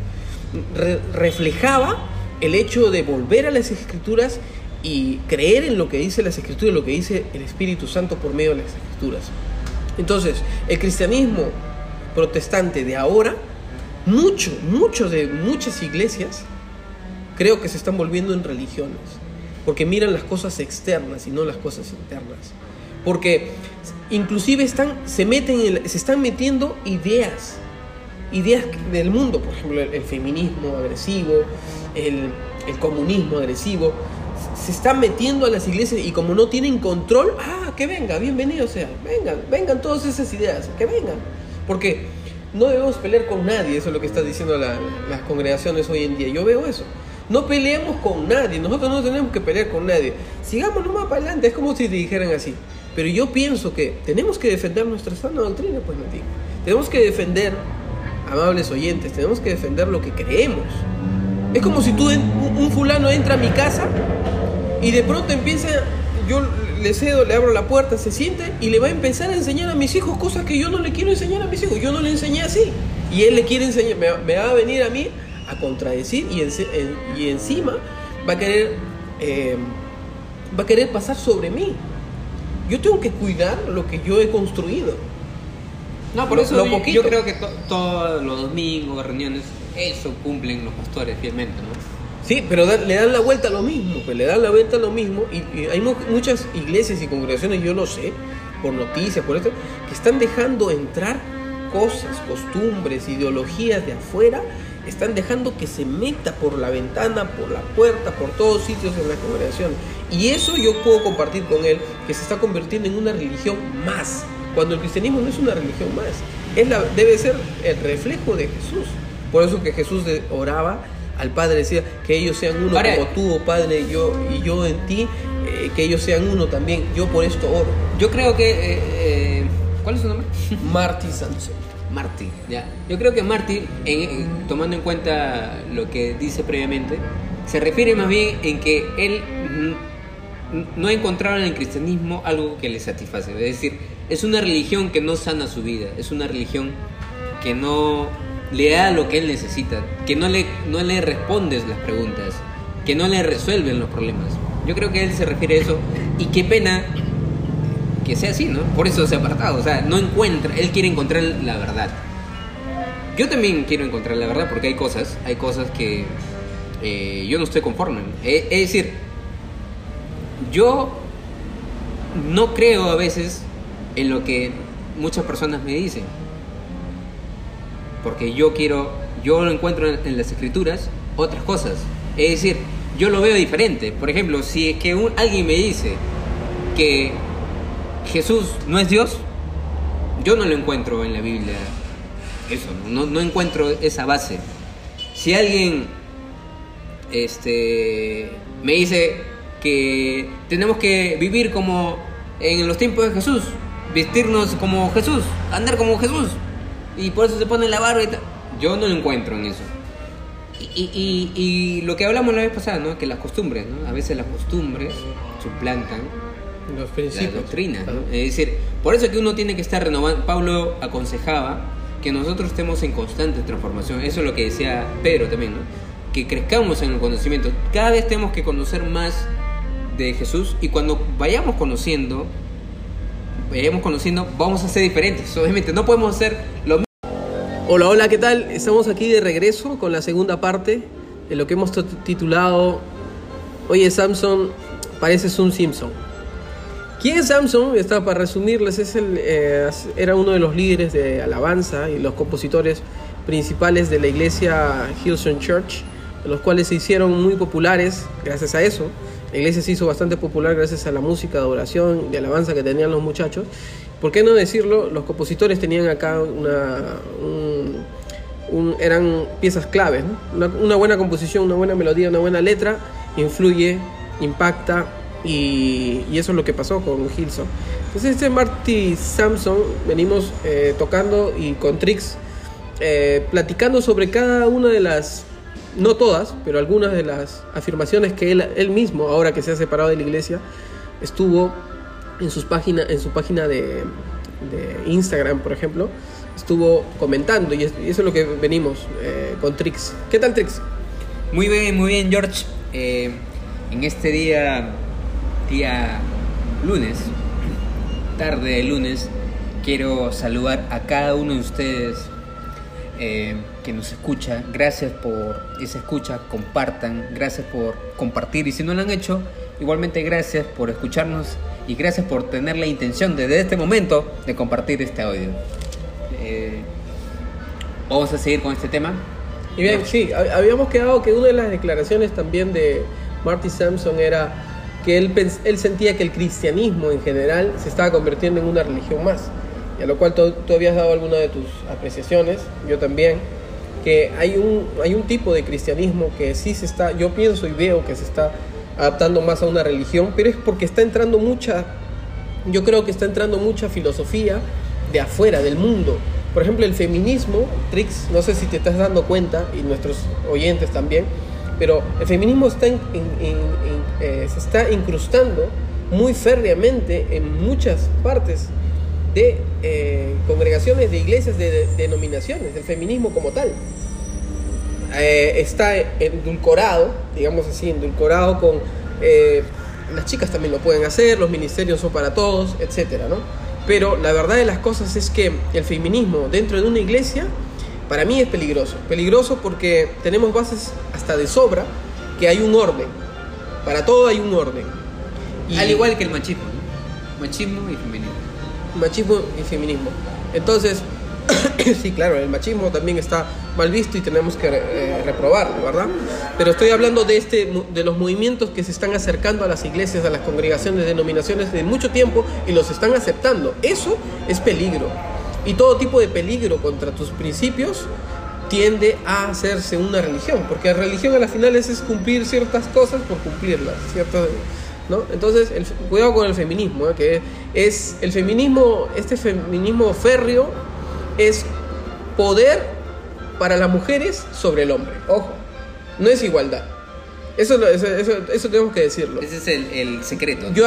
reflejaba el hecho de volver a las escrituras y creer en lo que dice las escrituras, lo que dice el Espíritu Santo por medio de las escrituras. Entonces, el cristianismo protestante de ahora, mucho, muchos de muchas iglesias, creo que se están volviendo en religiones, porque miran las cosas externas y no las cosas internas. Porque inclusive están, se, meten se están metiendo ideas, ideas del mundo, por ejemplo, el, feminismo agresivo, el, el comunismo agresivo, se están metiendo a las iglesias y como no tienen control, ah, que venga, bienvenido sea, vengan, vengan todas esas ideas, que vengan. Porque no debemos pelear con nadie, eso es lo que están diciendo las congregaciones hoy en día. Yo veo eso. No peleemos con nadie, nosotros no tenemos que pelear con nadie. Sigamos nomás para adelante, es como si te dijeran así. Pero yo pienso que tenemos que defender nuestra sana doctrina, pues Nati. Tenemos que defender, amables oyentes, tenemos que defender lo que creemos. Es como si tú, un fulano entra a mi casa y de pronto empieza, yo le cedo, le abro la puerta, se siente y le va a empezar a enseñar a mis hijos cosas que yo no le quiero enseñar a mis hijos. Yo no le enseñé así. Y él le quiere enseñar, me, va a venir a mí a contradecir y, y encima va a querer eh, va a querer pasar sobre mí. Yo tengo que cuidar lo que yo he construido. No, por eso yo, creo que todos los domingos, reuniones, eso cumplen los pastores fielmente, ¿no? Sí, pero le dan la vuelta a lo mismo, pues le dan la vuelta a lo mismo. Y, hay muchas iglesias y congregaciones, yo lo sé, por noticias, por esto, que están dejando entrar cosas, costumbres, ideologías de afuera, están dejando que se meta por la ventana, por la puerta, por todos sitios en la congregación. Y eso yo puedo compartir con él, que se está convirtiendo en una religión más, cuando el cristianismo no es una religión más, es la, debe ser el reflejo de Jesús. Por eso que Jesús oraba al Padre decía que ellos sean uno como tú, oh Padre, yo, y yo en ti, eh, que ellos sean uno también. Yo por esto oro. Yo creo que... Eh, eh, ¿Cuál es su nombre? Marty Sanson. Marty, ya. Yo creo que Marty, tomando en cuenta lo que dice previamente, se refiere más bien en que él no ha encontrado en el cristianismo algo que le satisface. Es decir, es una religión que no sana su vida, es una religión que no le da lo que él necesita, que no le, no le respondes las preguntas, que no le resuelven los problemas. Yo creo que él se refiere a eso y qué pena que sea así, ¿no? Por eso se ha apartado, o sea, no encuentra, él quiere encontrar la verdad. Yo también quiero encontrar la verdad porque hay cosas, hay cosas que eh, yo no estoy conforme. Es, es decir, yo no creo a veces en lo que muchas personas me dicen porque yo quiero, yo lo encuentro en, las escrituras otras cosas. Es decir, yo lo veo diferente. Por ejemplo, si es que alguien me dice que Jesús no es Dios, yo no lo encuentro en la Biblia. Eso, no, no encuentro esa base. Si alguien este, me dice que tenemos que vivir como en los tiempos de Jesús, vestirnos como Jesús, andar como Jesús, y por eso se pone la barba y tal. Yo no lo encuentro en eso. Y, y, y, lo que hablamos la vez pasada, ¿no? Que las costumbres, ¿no? A veces las costumbres suplantan los principios. la doctrina, ¿no? Es decir, por eso que uno tiene que estar renovando. Pablo aconsejaba que nosotros estemos en constante transformación. Eso es lo que decía Pedro también, ¿no? Que crezcamos en el conocimiento. Cada vez tenemos que conocer más de Jesús y cuando vayamos conociendo, vayamos conociendo, vamos a ser diferentes. Obviamente, no podemos hacer lo mismo Hola, hola, ¿qué tal? Estamos aquí de regreso con la segunda parte de lo que hemos titulado Oye Samson, pareces un Simpson. ¿Quién es Samson? Está para resumirles, es el, eh, era uno de los líderes de alabanza y los compositores principales de la iglesia Hillsong Church, los cuales se hicieron muy populares gracias a eso. La iglesia se hizo bastante popular gracias a la música de oración de alabanza que tenían los muchachos. ¿Por qué no decirlo? Los compositores tenían acá una, un, eran piezas claves. Una, una buena composición, una buena melodía, una buena letra influye, impacta y, eso es lo que pasó con Hilson. Entonces este Marty Samson venimos eh, tocando y con Trix eh, platicando sobre cada una de las, no todas, pero algunas de las afirmaciones que él, él mismo, ahora que se ha separado de la iglesia, estuvo en, sus página, en su página de, Instagram, por ejemplo, estuvo comentando y, eso es lo que venimos eh, con Trix. ¿Qué tal Trix? Muy bien, muy bien George. en este día día lunes, tarde de lunes, quiero saludar a cada uno de ustedes eh, que nos escucha. Gracias por esa escucha, compartan, gracias por compartir y si no lo han hecho, igualmente gracias por escucharnos y gracias por tener la intención desde este momento de compartir este audio. Eh, vamos a seguir con este tema. Y bien, sí, habíamos quedado que una de las declaraciones también de Marty Sampson era que él, él sentía que el cristianismo en general se estaba convirtiendo en una religión más, y a lo cual tú, habías dado alguna de tus apreciaciones, yo también, que hay un, hay un tipo de cristianismo que sí se está, yo pienso y veo que se está adaptando más a una religión, pero es porque está entrando mucha, yo creo que está entrando mucha filosofía de afuera, del mundo. Por ejemplo, el feminismo, Trix, no sé si te estás dando cuenta, y nuestros oyentes también, pero el feminismo está eh, se está incrustando muy férreamente en muchas partes de eh, congregaciones, de iglesias, de, denominaciones, el feminismo como tal. Eh, está endulcorado, digamos así, endulcorado con... las chicas también lo pueden hacer, los ministerios son para todos, etc. ¿no? Pero la verdad de las cosas es que el feminismo dentro de una iglesia para mí es peligroso. Peligroso porque tenemos bases hasta de sobra que hay un orden. Para todo hay un orden. Al igual que el machismo. Machismo y feminismo. Machismo y feminismo. Entonces, sí, claro, el machismo también está mal visto y tenemos que eh, reprobarlo, ¿verdad? Pero estoy hablando de, este, de los movimientos que se están acercando a las iglesias, a las congregaciones, denominaciones de mucho tiempo y los están aceptando. Eso es peligro. Y todo tipo de peligro contra tus principios tiende a hacerse una religión, porque la religión a la final es, cumplir ciertas cosas por cumplirlas, ¿cierto? ¿No? Entonces, el, cuidado con el feminismo, ¿eh? que es el feminismo, este feminismo férreo es poder para las mujeres sobre el hombre, ojo, no es igualdad. Eso, eso, eso, tenemos que decirlo. Ese es el, secreto. Yo,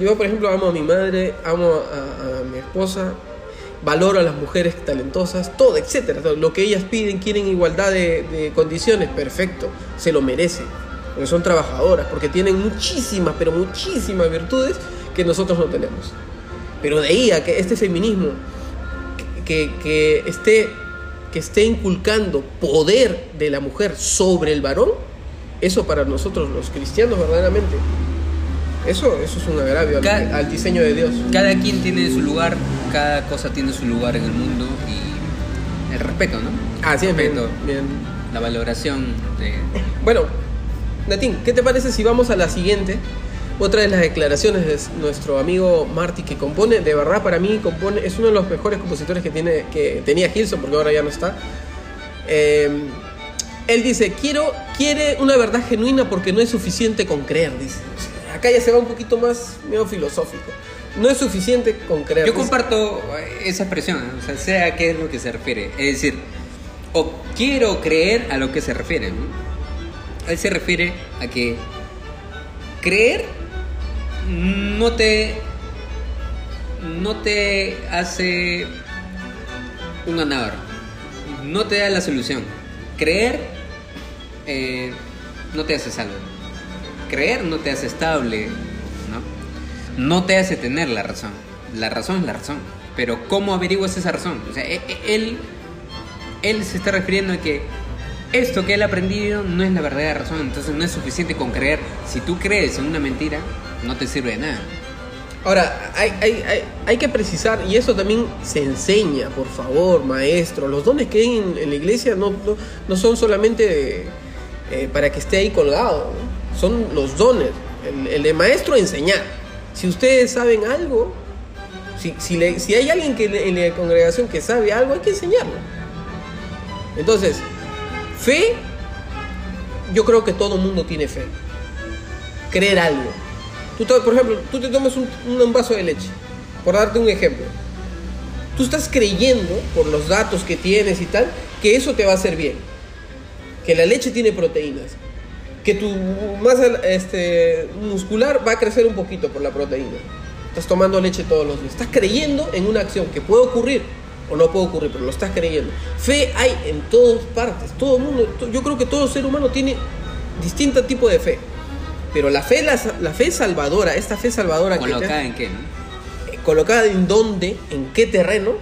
yo, por ejemplo, amo a mi madre, amo a mi esposa, valoro a las mujeres talentosas, todo, etcétera. Lo que ellas piden, quieren igualdad de, condiciones, perfecto, se lo merecen, porque son trabajadoras, porque tienen muchísimas, pero muchísimas virtudes que nosotros no tenemos. Pero de ahí a que este feminismo que, que, esté, que esté inculcando poder de la mujer sobre el varón, eso para nosotros los cristianos verdaderamente eso, eso es un agravio al, diseño de Dios. Cada quien tiene su lugar, cada cosa tiene su lugar en el mundo y el respeto, ¿no? Ah, sí, respeto, bien, La valoración de... Bueno, Natín, ¿qué te parece si vamos a la siguiente? Otra de las declaraciones de nuestro amigo Marty que compone, de verdad para mí compone, es uno de los mejores compositores que, tiene, que tenía Hilson, porque ahora ya no está. Eh, él dice, quiero, quiere una verdad genuina porque no es suficiente con creer, dice acá ya se va un poquito más medio filosófico. No es suficiente con creer. Yo comparto esa expresión, o sea, sea a qué es lo que se refiere. Es decir, o quiero creer a lo que se refiere. Él se refiere a que creer no te no te hace un ganador, no te da la solución. Creer eh, no te hace salvo creer no te hace estable, ¿no? No te hace tener la razón. La razón es la razón. Pero ¿cómo averiguas esa razón? O sea, e, e, él, él se está refiriendo a que esto que él ha aprendido no es la verdadera razón, entonces no es suficiente con creer. Si tú crees en una mentira, no te sirve de nada. Ahora, hay, hay, hay, hay que precisar, y eso también se enseña, por favor, maestro. Los dones que hay en, la iglesia no, no, no son solamente eh, para que esté ahí colgado, son los dones. El, el de maestro, enseñar. Si ustedes saben algo, si, si, le- si hay alguien que en la congregación que sabe algo, hay que enseñarlo. Entonces, fe, yo creo que todo mundo tiene fe. Creer algo. Tú, por ejemplo, tú te tomas un, vaso de leche, por darte un ejemplo. Tú estás creyendo, por los datos que tienes y tal, que eso te va a hacer bien. Que la leche tiene proteínas. Que tu masa este, muscular va a crecer un poquito por la proteína. Estás tomando leche todos los días. Estás creyendo en una acción que puede ocurrir o no puede ocurrir, pero lo estás creyendo. Fe hay en todas partes. Todo el mundo, yo creo que todo ser humano tiene distinto tipo de fe. Pero la fe, la, la fe salvadora, esta fe salvadora que te- ¿Colocada en qué? no? eh, colocada en dónde, en qué terreno,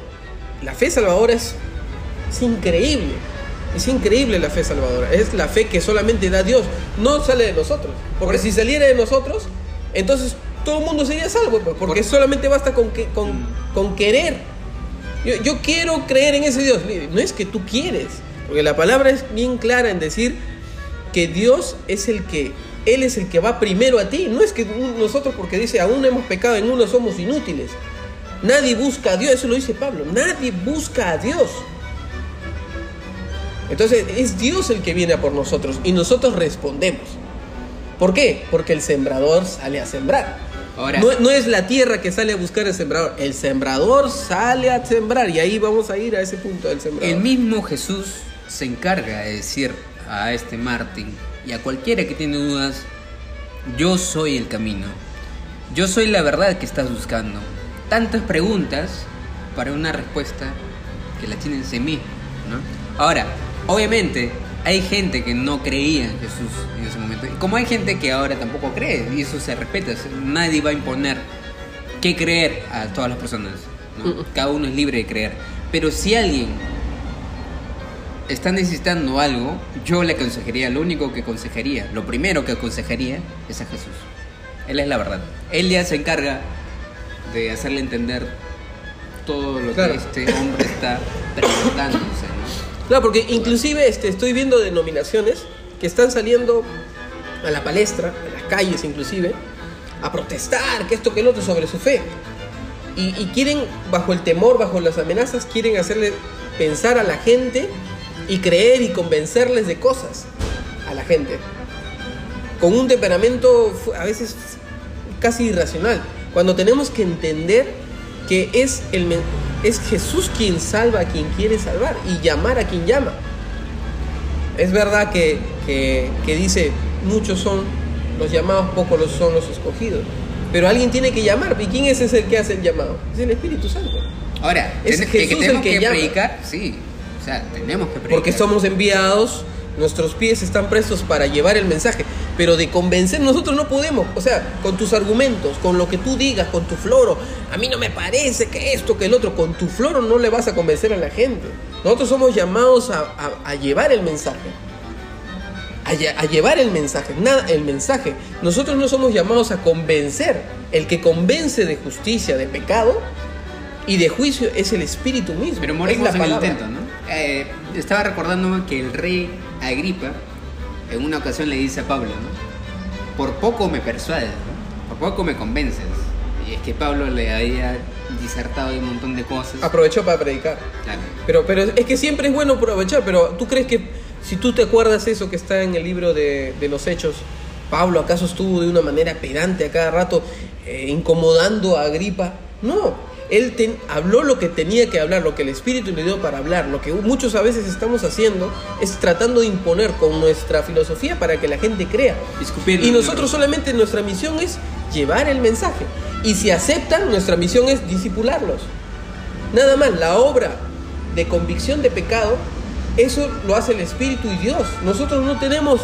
la fe salvadora es, es increíble. Es increíble la fe salvadora. Es la fe que solamente da Dios. No sale de nosotros. Porque si saliera de nosotros, entonces todo el mundo sería salvo. pues, Porque solamente basta con, que, con, con querer. Yo, yo quiero creer en ese Dios. No es que tú quieres. Porque la palabra es bien clara en decir que Dios es el que, Él es el que va primero a ti. No es que nosotros, porque dice, aún hemos pecado en uno, somos inútiles. Nadie busca a Dios, eso lo dice Pablo. Nadie busca a Dios. Entonces es Dios el que viene a por nosotros y nosotros respondemos. ¿Por qué? Porque el sembrador sale a sembrar. Ahora, No, no es la tierra que sale a buscar el sembrador, el sembrador sale a sembrar y ahí vamos a ir a ese punto del sembrador. el mismo Jesús se encarga de decir a este Martín y a cualquiera que tiene dudas, yo soy el camino, yo soy la verdad que estás buscando. Tantas preguntas para una respuesta que la tienes en mí, ¿no? Ahora, obviamente hay gente que no creía en Jesús en ese momento, y como hay gente que ahora tampoco cree, y eso se respeta, nadie va a imponer qué creer a todas las personas, ¿no? Cada uno es libre de creer. Pero si alguien está necesitando algo, yo le aconsejaría, lo único que aconsejaría, lo primero que aconsejaría es a Jesús. Él es la verdad. Él ya se encarga de hacerle entender todo lo Claro. que este hombre está preguntándose, ¿no? Claro, porque inclusive este, estoy viendo denominaciones que están saliendo a la palestra, a las calles inclusive, a protestar, que esto, que el otro, sobre su fe. Y, y quieren, bajo el temor, bajo las amenazas, quieren hacerle pensar a la gente y creer y convencerles de cosas a la gente. Con un temperamento a veces casi irracional. Cuando tenemos que entender que es, el, es Jesús quien salva a quien quiere salvar y llamar a quien llama. Es verdad que, que- que dice, muchos son los llamados, pocos los son los escogidos. Pero alguien tiene que llamar. ¿Y quién es ese el que hace el llamado? Es el Espíritu Santo. Ahora, Es Jesús que el tenemos que que, llama. predicar, sí. O sea, tenemos que predicar. Porque somos enviados, nuestros pies están prestos para llevar el mensaje. Pero de convencer nosotros no podemos. O sea, con tus argumentos, con lo que tú digas, con tu floro. A mí no me parece que esto, que el otro. Con tu floro no le vas a convencer a la gente. Nosotros somos llamados a, a- a llevar el mensaje. A, a llevar el mensaje. Nada, el mensaje. Nosotros no somos llamados a convencer. El que convence de justicia, de pecado y de juicio es el Espíritu mismo. Pero morimos en el intento, ¿no? Eh, estaba recordándome que el rey Agripa en una ocasión le dice a Pablo, ¿no? Por poco me persuades, ¿no? Por poco me convences. Y es que Pablo le había disertado de un montón de cosas. Aprovechó para predicar. Claro. Pero, pero es que siempre es bueno aprovechar, pero ¿tú crees que si tú te acuerdas eso que está en el libro de, de los hechos, Pablo acaso estuvo de una manera pedante a cada rato eh, incomodando a Agripa? No, él ten- habló lo que tenía que hablar, lo que el Espíritu le dio para hablar. Lo que muchos a veces estamos haciendo es tratando de imponer con nuestra filosofía para que la gente crea. Y nosotros solamente nuestra misión es llevar el mensaje. Y si aceptan, nuestra misión es disipularlos. Nada más, la obra de convicción de pecado, eso lo hace el Espíritu y Dios. Nosotros no tenemos,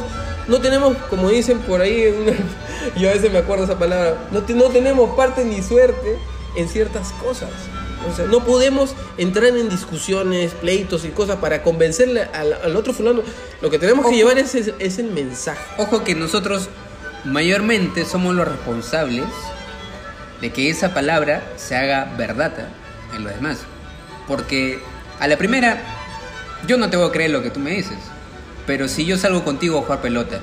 no tenemos, como dicen por ahí, una- yo a veces me acuerdo esa palabra, no, te- no tenemos parte ni suerte en ciertas cosas. O sea, no podemos entrar en discusiones, pleitos y cosas para convencerle al, al otro fulano. Lo que tenemos que Ojo. llevar es, es- es el mensaje. Ojo que nosotros mayormente somos los responsables de que esa palabra se haga verdad en lo demás. Porque a la primera, yo no te voy a creer lo que tú me dices. Pero si yo salgo contigo a jugar pelota,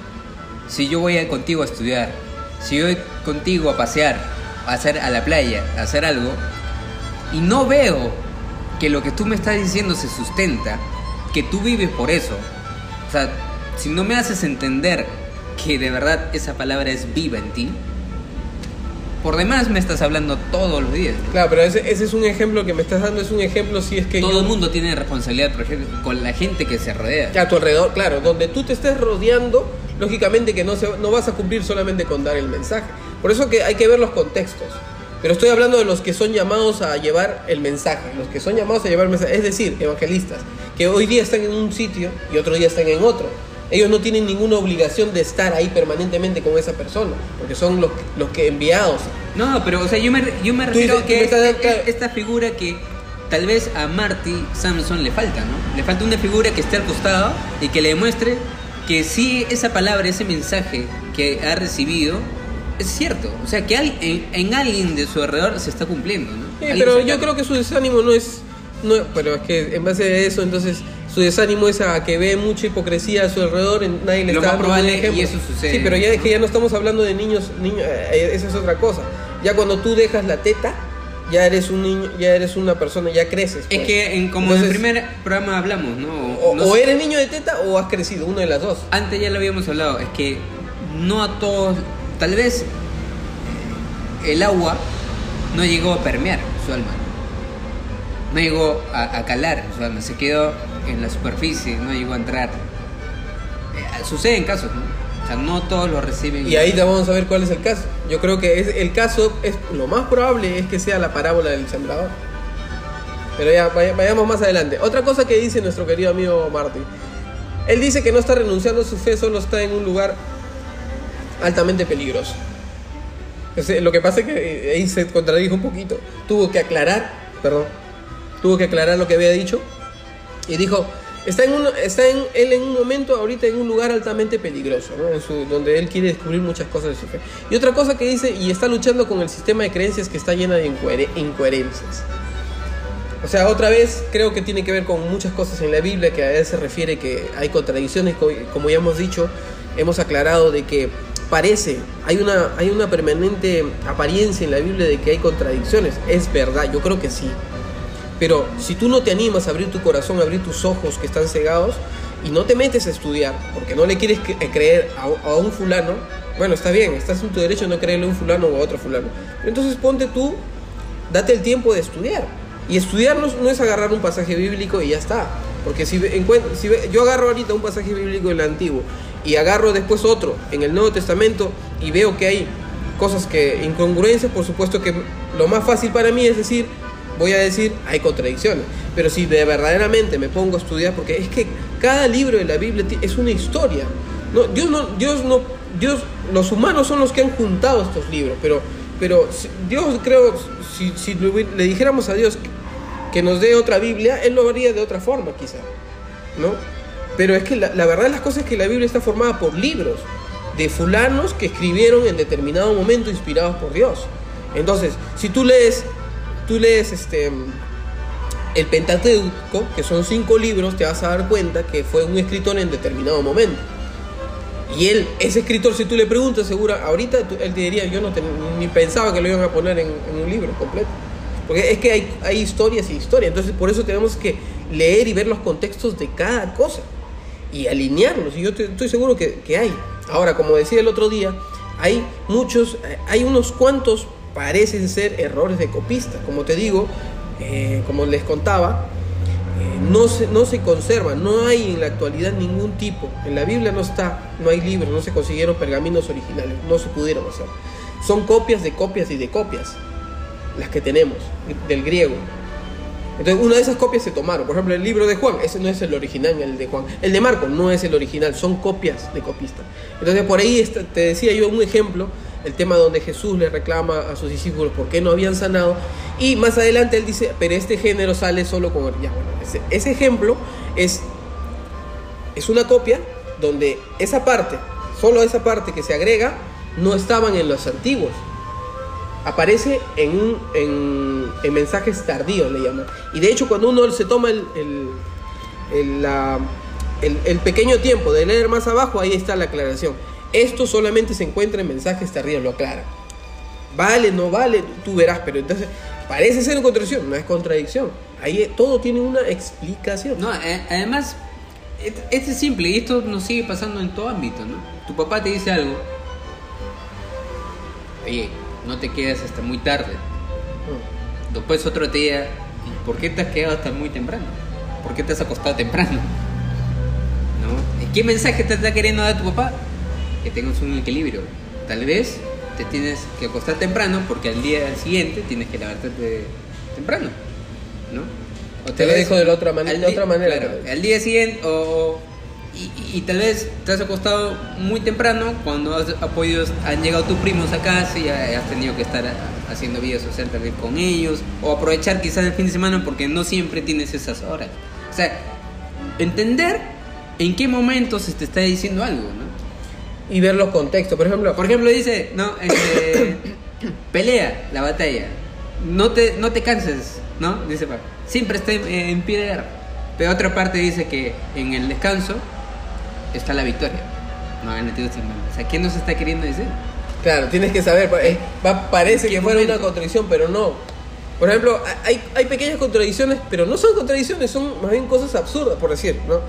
si yo voy contigo a estudiar, si yo voy contigo a pasear, hacer a la playa, a hacer algo, y no veo que lo que tú me estás diciendo se sustenta, que tú vives por eso, o sea, si no me haces entender que de verdad esa palabra es viva en ti, por demás me estás hablando todos los días. Claro, pero ese, ese, es un ejemplo que me estás dando, es un ejemplo si es que... Todo el mundo tiene responsabilidad, por ejemplo, con la gente que se rodea. A tu alrededor, claro, donde tú te estés rodeando, lógicamente que no, se, no vas a cumplir solamente con dar el mensaje. Por eso que hay que ver los contextos. Pero estoy hablando de los que son llamados a llevar el mensaje, los que son llamados a llevar el mensaje, es decir, evangelistas, que hoy día están en un sitio y otro día están en otro. Ellos no tienen ninguna obligación de estar ahí permanentemente con esa persona, porque son los, los que enviados. No, pero o sea, yo me, yo me refiero a que esta, figura que tal vez a Marty Samson le falta, ¿no? Le falta una figura que esté al costado y que le demuestre que sí esa palabra, ese mensaje que ha recibido es cierto. O sea, que en, alguien de su alrededor se está cumpliendo, ¿no? Sí, pero yo creo que su desánimo no es, no, pero es que en base a eso, entonces su desánimo es a que ve mucha hipocresía a su alrededor, nadie le Lo está más probable y eso sucede. Sí, pero ya es que ya no estamos hablando de niños, niños, eh, esa es otra cosa. Ya cuando tú dejas la teta, ya eres un niño, ya eres una persona, ya creces. Es pues. que en, como en el primer programa hablamos, ¿no? O, eres niño de teta o has crecido, una de las dos. Antes ya lo habíamos hablado, es que no a todos, tal vez el agua no llegó a permear su alma, no llegó a, calar su alma, se quedó en la superficie, no llegó a entrar. Eh, sucede en casos, ¿no? O sea, no todos lo reciben. Y ahí vamos a ver cuál es el caso. Yo creo que es, el caso, es lo más probable es que sea la parábola del sembrador. Pero ya, vayamos más adelante. Otra cosa que dice nuestro querido amigo Marty. Él dice que no está renunciando a su fe, solo está en un lugar altamente peligroso. Lo que pasa es que ahí se contradijo un poquito. Tuvo que aclarar, perdón, tuvo que aclarar lo que había dicho. Y dijo, está, en un, en, él en un momento ahorita en un lugar altamente peligroso, donde él quiere descubrir muchas cosas de su fe. Y otra cosa que dice, y está luchando con el sistema de creencias que está llena de incoherencias. O sea, otra vez creo que tiene que ver con muchas cosas en la Biblia que a veces se refiere que hay contradicciones, como ya hemos dicho, hemos aclarado de que parece, hay una, hay una permanente apariencia en la Biblia de que hay contradicciones. Es verdad, yo creo que sí. Pero si tú no te animas a abrir tu corazón, a abrir tus ojos que están cegados y no te metes a estudiar porque no le quieres eh, creer a, un fulano, bueno, está bien, estás en tu derecho de no creerle a un fulano o a otro fulano. entonces ponte tú, date el tiempo de estudiar. Y estudiar no, es agarrar un pasaje bíblico y ya está. Porque si, si yo agarro ahorita un pasaje bíblico en el antiguo y agarro después otro en el Nuevo Testamento y veo que hay cosas que incongruencias, por supuesto que lo más fácil para mí es decir, voy a decir, hay contradicciones. Pero si de verdaderamente me pongo a estudiar, porque es que cada libro de la Biblia es una historia. No, Dios no, Dios no, Dios, los humanos son los que han juntado estos libros, pero, pero Dios creo, si, si le dijéramos a Dios que nos dé otra Biblia, Él lo haría de otra forma quizá, ¿no? Pero es que la, verdad de las cosas es que la Biblia está formada por libros de fulanos que escribieron en determinado momento inspirados por Dios. Entonces, si tú lees, tú lees este, el Pentateuco, que son cinco libros, te vas a dar cuenta que fue un escritor en determinado momento. Y él, ese escritor, si tú le preguntas, seguro, ahorita él te diría, yo no ni pensaba que lo iban a poner en, un libro completo. Porque es que hay, hay historias y historias. Entonces, por eso tenemos que leer y ver los contextos de cada cosa y alinearlos. Y yo estoy seguro que, hay. Ahora, como decía el otro día, hay muchos, eh, hay unos cuantos parecen ser errores de copista. Como te digo, eh, como les contaba, eh, no, se, no se conserva, no hay en la actualidad ningún tipo. En la Biblia no está, no hay libros, no se consiguieron pergaminos originales, no se pudieron hacer. Son copias de copias y de copias las que tenemos del griego. Entonces, una de esas copias se tomaron. Por ejemplo, el libro de Juan, ese no es el original, el de Juan. El de Marco no es el original, son copias de copista. Entonces, por ahí te decía yo un ejemplo, el tema donde Jesús le reclama a sus discípulos por qué no habían sanado. Y más adelante él dice, pero este género sale solo con... Bueno, ese, ese ejemplo es, es una copia donde esa parte, solo esa parte que se agrega, no estaban en los antiguos. Aparece en, en, en mensajes tardíos, le llaman. Y de hecho, cuando uno se toma el, el, el, pequeño tiempo de leer más abajo, ahí está la aclaración. Esto solamente se encuentra en mensajes tardíos, lo aclara. Vale, no vale, tú verás, pero entonces parece ser una contradicción, no es contradicción. Ahí todo tiene una explicación. No, eh, además, es simple y esto nos sigue pasando en todo ámbito, ¿no? Tu papá te dice algo. Oye, no te quedas hasta muy tarde. Mm. Después otro día, ¿y ¿por qué te has quedado hasta muy temprano? ¿Por qué te has acostado temprano? ¿No? ¿Qué mensaje te está queriendo dar tu papá? Que tengas un equilibrio. Tal vez te tienes que acostar temprano porque al día siguiente tienes que levantarte temprano. ¿No? O Te lo dijo de la otra al de otra manera, claro, al día siguiente o y, y tal vez te has acostado muy temprano cuando has, ha podido, han llegado tus primos a casa y has tenido que estar haciendo vida social vez con ellos o aprovechar quizás el fin de semana porque no siempre tienes esas horas. O sea, entender en qué momento se te está diciendo algo, ¿no? Y ver los contextos, por ejemplo. Por ejemplo, dice, no, este, pelea la batalla. No te, no te canses, ¿no? Dice. Siempre está en, en pie de guerra. Pero otra parte dice que en el descanso está la victoria. No hagan sin mal. O sea, ¿qué nos está queriendo decir? Claro, tienes que saber. eh, va- parece ¿En qué que fuera momento? una contradicción, pero no. Por ejemplo, hay, hay pequeñas contradicciones, pero no son contradicciones, son más bien cosas absurdas, por decir, ¿no?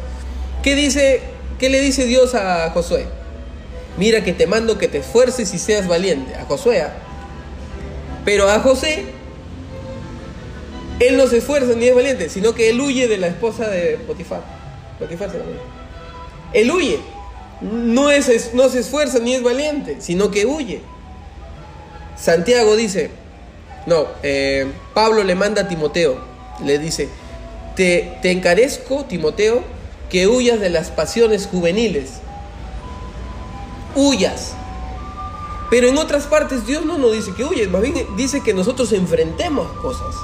¿Qué, dice, ¿Qué le dice Dios a Josué? Mira que te mando que te esfuerces y seas valiente. A Josué. ¿ah? Pero a José, él no se esfuerza ni es valiente, sino que él huye de la esposa de Potifar. Potifar se llama. Él huye. No, es, no se esfuerza ni es valiente, sino que huye. Santiago dice, no, eh, Pablo le manda a Timoteo, le dice, te, te encarezco, Timoteo, que huyas de las pasiones juveniles. Huyas. Pero en otras partes Dios no nos dice que huyes, más bien dice que nosotros enfrentemos cosas.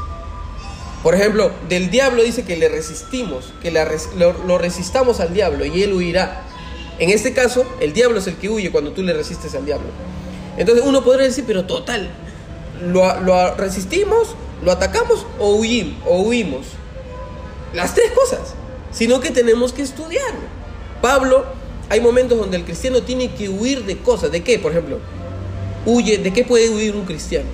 Por ejemplo, del diablo dice que le resistimos, que lo, lo resistamos al diablo y él huirá. En este caso, el diablo es el que huye cuando tú le resistes al diablo. Entonces uno podría decir, pero total, ¿lo, lo resistimos, lo atacamos o huimos? O huimos? Las tres cosas, sino que tenemos que estudiar. Pablo, hay momentos donde el cristiano tiene que huir de cosas. ¿De qué? Por ejemplo, huye, ¿de qué puede huir un cristiano?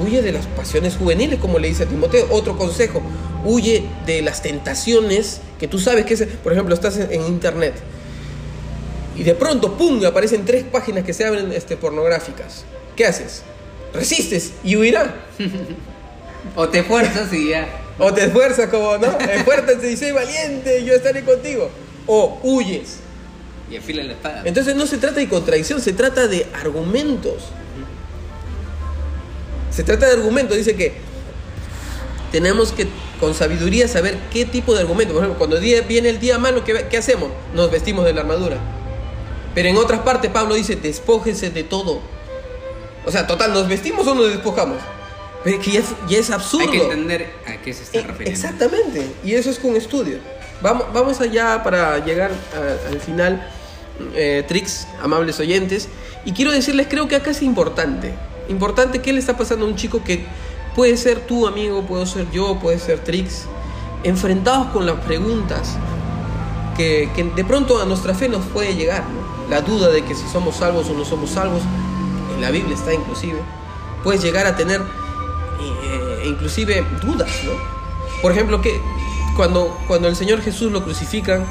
Huye de las pasiones juveniles, como le dice a Timoteo. Otro consejo, huye de las tentaciones que tú sabes que es, por ejemplo, estás en, en internet y de pronto, ¡pum!, aparecen tres páginas que se abren este, pornográficas. ¿Qué haces? Resistes y huirá. O te fuerzas y ya. O te esfuerzas como, ¿no? Esfuérzate y sé valiente, yo estaré contigo. O huyes. Y afila la espada. Entonces no se trata de contradicción, se trata de argumentos. Se trata de argumentos. Dice que tenemos que con sabiduría saber qué tipo de argumento. Por ejemplo, cuando día- viene el día malo, ¿qué, qué hacemos? Nos vestimos de la armadura. Pero en otras partes Pablo dice, despójense de todo. O sea, total, ¿nos vestimos o nos despojamos? Pero es que ya es, ya es absurdo. Hay que entender a qué se está Eh, refiriendo. Exactamente, y eso es con estudio. Vamos, vamos allá para llegar a- al final, eh, Trix, amables oyentes, y quiero decirles, creo que acá es importante, importante qué le está pasando a un chico que puede ser tu amigo, puedo ser yo, puede ser Trix, enfrentados con las preguntas que, de pronto a nuestra fe nos puede llegar, la duda de que si somos salvos o no somos salvos, en la Biblia está inclusive, puedes llegar a tener eh, inclusive dudas, ¿no? Por ejemplo, que cuando, cuando el Señor Jesús lo crucifican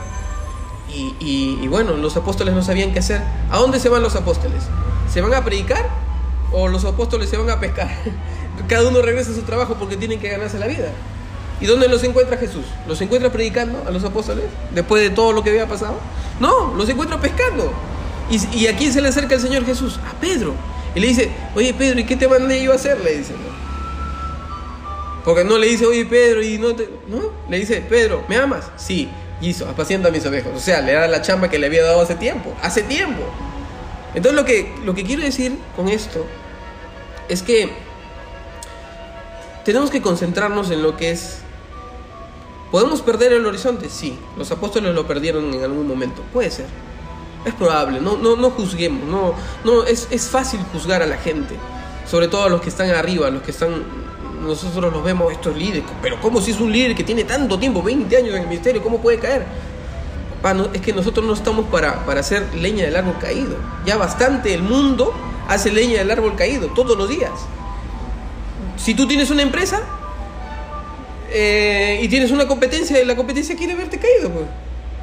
y, y- y bueno, los apóstoles no sabían qué hacer, ¿a dónde se van los apóstoles? ¿Se van a predicar o los apóstoles se van a pescar? Cada uno regresa a su trabajo porque tienen que ganarse la vida. ¿Y dónde los encuentra Jesús? ¿Los encuentra predicando a los apóstoles después de todo lo que había pasado? No, los encuentra pescando. ¿Y, y a quién se le acerca el Señor Jesús? A Pedro. Y le dice, oye Pedro, ¿y qué te mandé yo a hacer? Le dice. ¿no? Porque no le dice, oye Pedro, y no te. No, le dice, Pedro, ¿me amas? Sí, y hizo, apacienta a mis ovejas. O sea, le da la chamba que le había dado hace tiempo. Hace tiempo. Entonces lo que, lo que quiero decir con esto es que tenemos que concentrarnos en lo que es. ¿Podemos perder el horizonte? Sí. Los apóstoles lo perdieron en algún momento. Puede ser. Es probable. No, no, no juzguemos. No, no, es, es fácil juzgar a la gente. sobre todo a los que están arriba, los que están, nosotros los vemos estos líderes, pero ¿cómo si es un líder que tiene tanto tiempo, 20 años en el ministerio, cómo puede caer? Pa, no, es que nosotros no estamos para, para hacer leña del árbol caído. Ya bastante el mundo hace leña del árbol caído todos los días. Si tú tienes una empresa eh, y tienes una competencia, la competencia quiere verte caído, pues.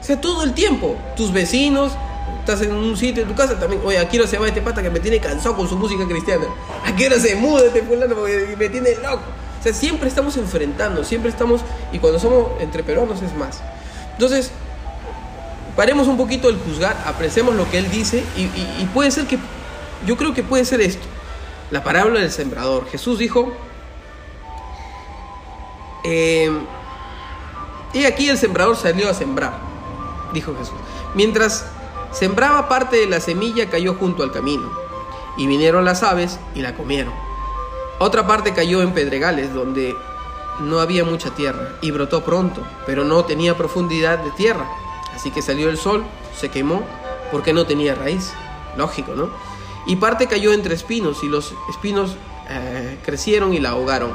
O sea, todo el tiempo. Tus vecinos, estás en un sitio en tu casa también. Oye, ¿a qué hora se va este pata que me tiene cansado con su música cristiana? ¿A qué hora se muda este fulano porque me tiene loco? O sea, siempre estamos enfrentando, siempre estamos. Y cuando somos entre peruanos es más. Entonces, paremos un poquito el juzgar, apreciemos lo que él dice y puede ser que. Yo creo que puede ser esto. La parábola del sembrador. Jesús dijo. Eh, y aquí el sembrador salió a sembrar, dijo Jesús. Mientras sembraba parte de la semilla cayó junto al camino, y vinieron las aves y la comieron. Otra parte cayó en pedregales, donde no había mucha tierra, y brotó pronto, pero no tenía profundidad de tierra. Así que salió el sol, se quemó, porque no tenía raíz. Lógico, ¿no? Y parte cayó entre espinos, y los espinos eh, crecieron y la ahogaron.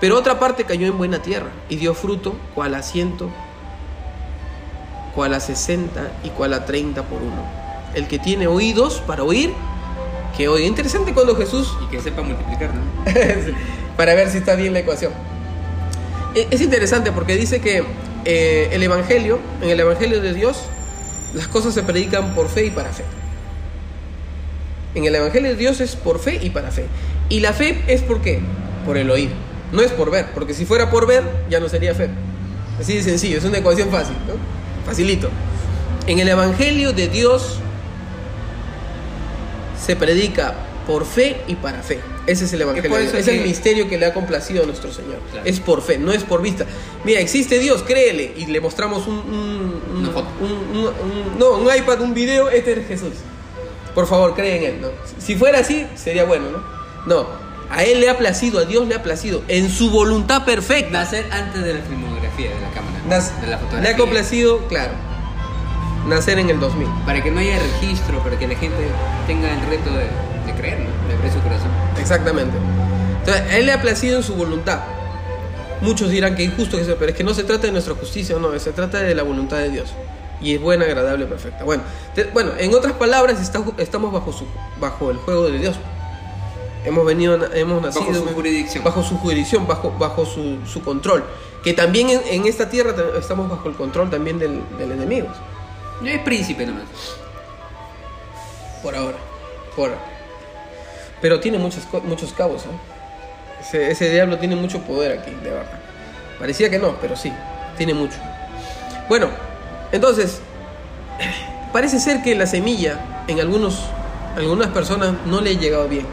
Pero otra parte cayó en buena tierra y dio fruto, cual a ciento, cual a sesenta y cual a treinta por uno. El que tiene oídos para oír, que oiga. Interesante cuando Jesús... Y que sepa multiplicar, ¿no? para ver si está bien la ecuación. E, Es interesante porque dice que eh, el Evangelio, en el Evangelio de Dios, las cosas se predican por fe y para fe. En el Evangelio de Dios es por fe y para fe. Y la fe es por qué? Por el oír. No es por ver, porque si fuera por ver, ya no sería fe. Así de sencillo, es una ecuación fácil, ¿no? Facilito. En el Evangelio de Dios se predica por fe y para fe. Ese es el Evangelio. Es que- el misterio que le ha complacido a nuestro Señor. Claro. Es por fe, no es por vista. Mira, existe Dios, créele. Y le mostramos un, un- un- Una foto. un- no, un iPad, un video, este es Jesús. Por favor, cree en Él. ¿no? Si fuera así, sería bueno, ¿no? No, a Él le ha placido, a Dios le ha placido, en su voluntad perfecta. Nacer antes de la filmografía de la cámara. Nas- de la le fotografía. ha complacido, claro, nacer en el 2000. Para que no haya registro, para que la gente tenga el reto de, de creer, ¿no? De abrir su corazón. Exactamente. Entonces, a Él le ha placido en su voluntad. Muchos dirán que injusto que sea, pero es que no se trata de nuestra justicia, no, se trata de la voluntad de Dios. Y es buena, agradable, perfecta. Bueno, te- bueno en otras palabras, está- estamos bajo, su, bajo el juego de Dios. Hemos venido, hemos nacido Bajo su jurisdicción. bajo su jurisdicción, bajo, bajo su, su control. Que también en, en esta tierra estamos bajo el control también del, del enemigo. Es príncipe nomás. Por ahora. Por ahora. Pero tiene muchos, muchos cabos. ¿eh? Ese, ese diablo tiene mucho poder aquí, de verdad. Parecía que no, pero sí, tiene mucho. Bueno, entonces, parece ser que la semilla en algunos, algunas personas no le ha llegado bien.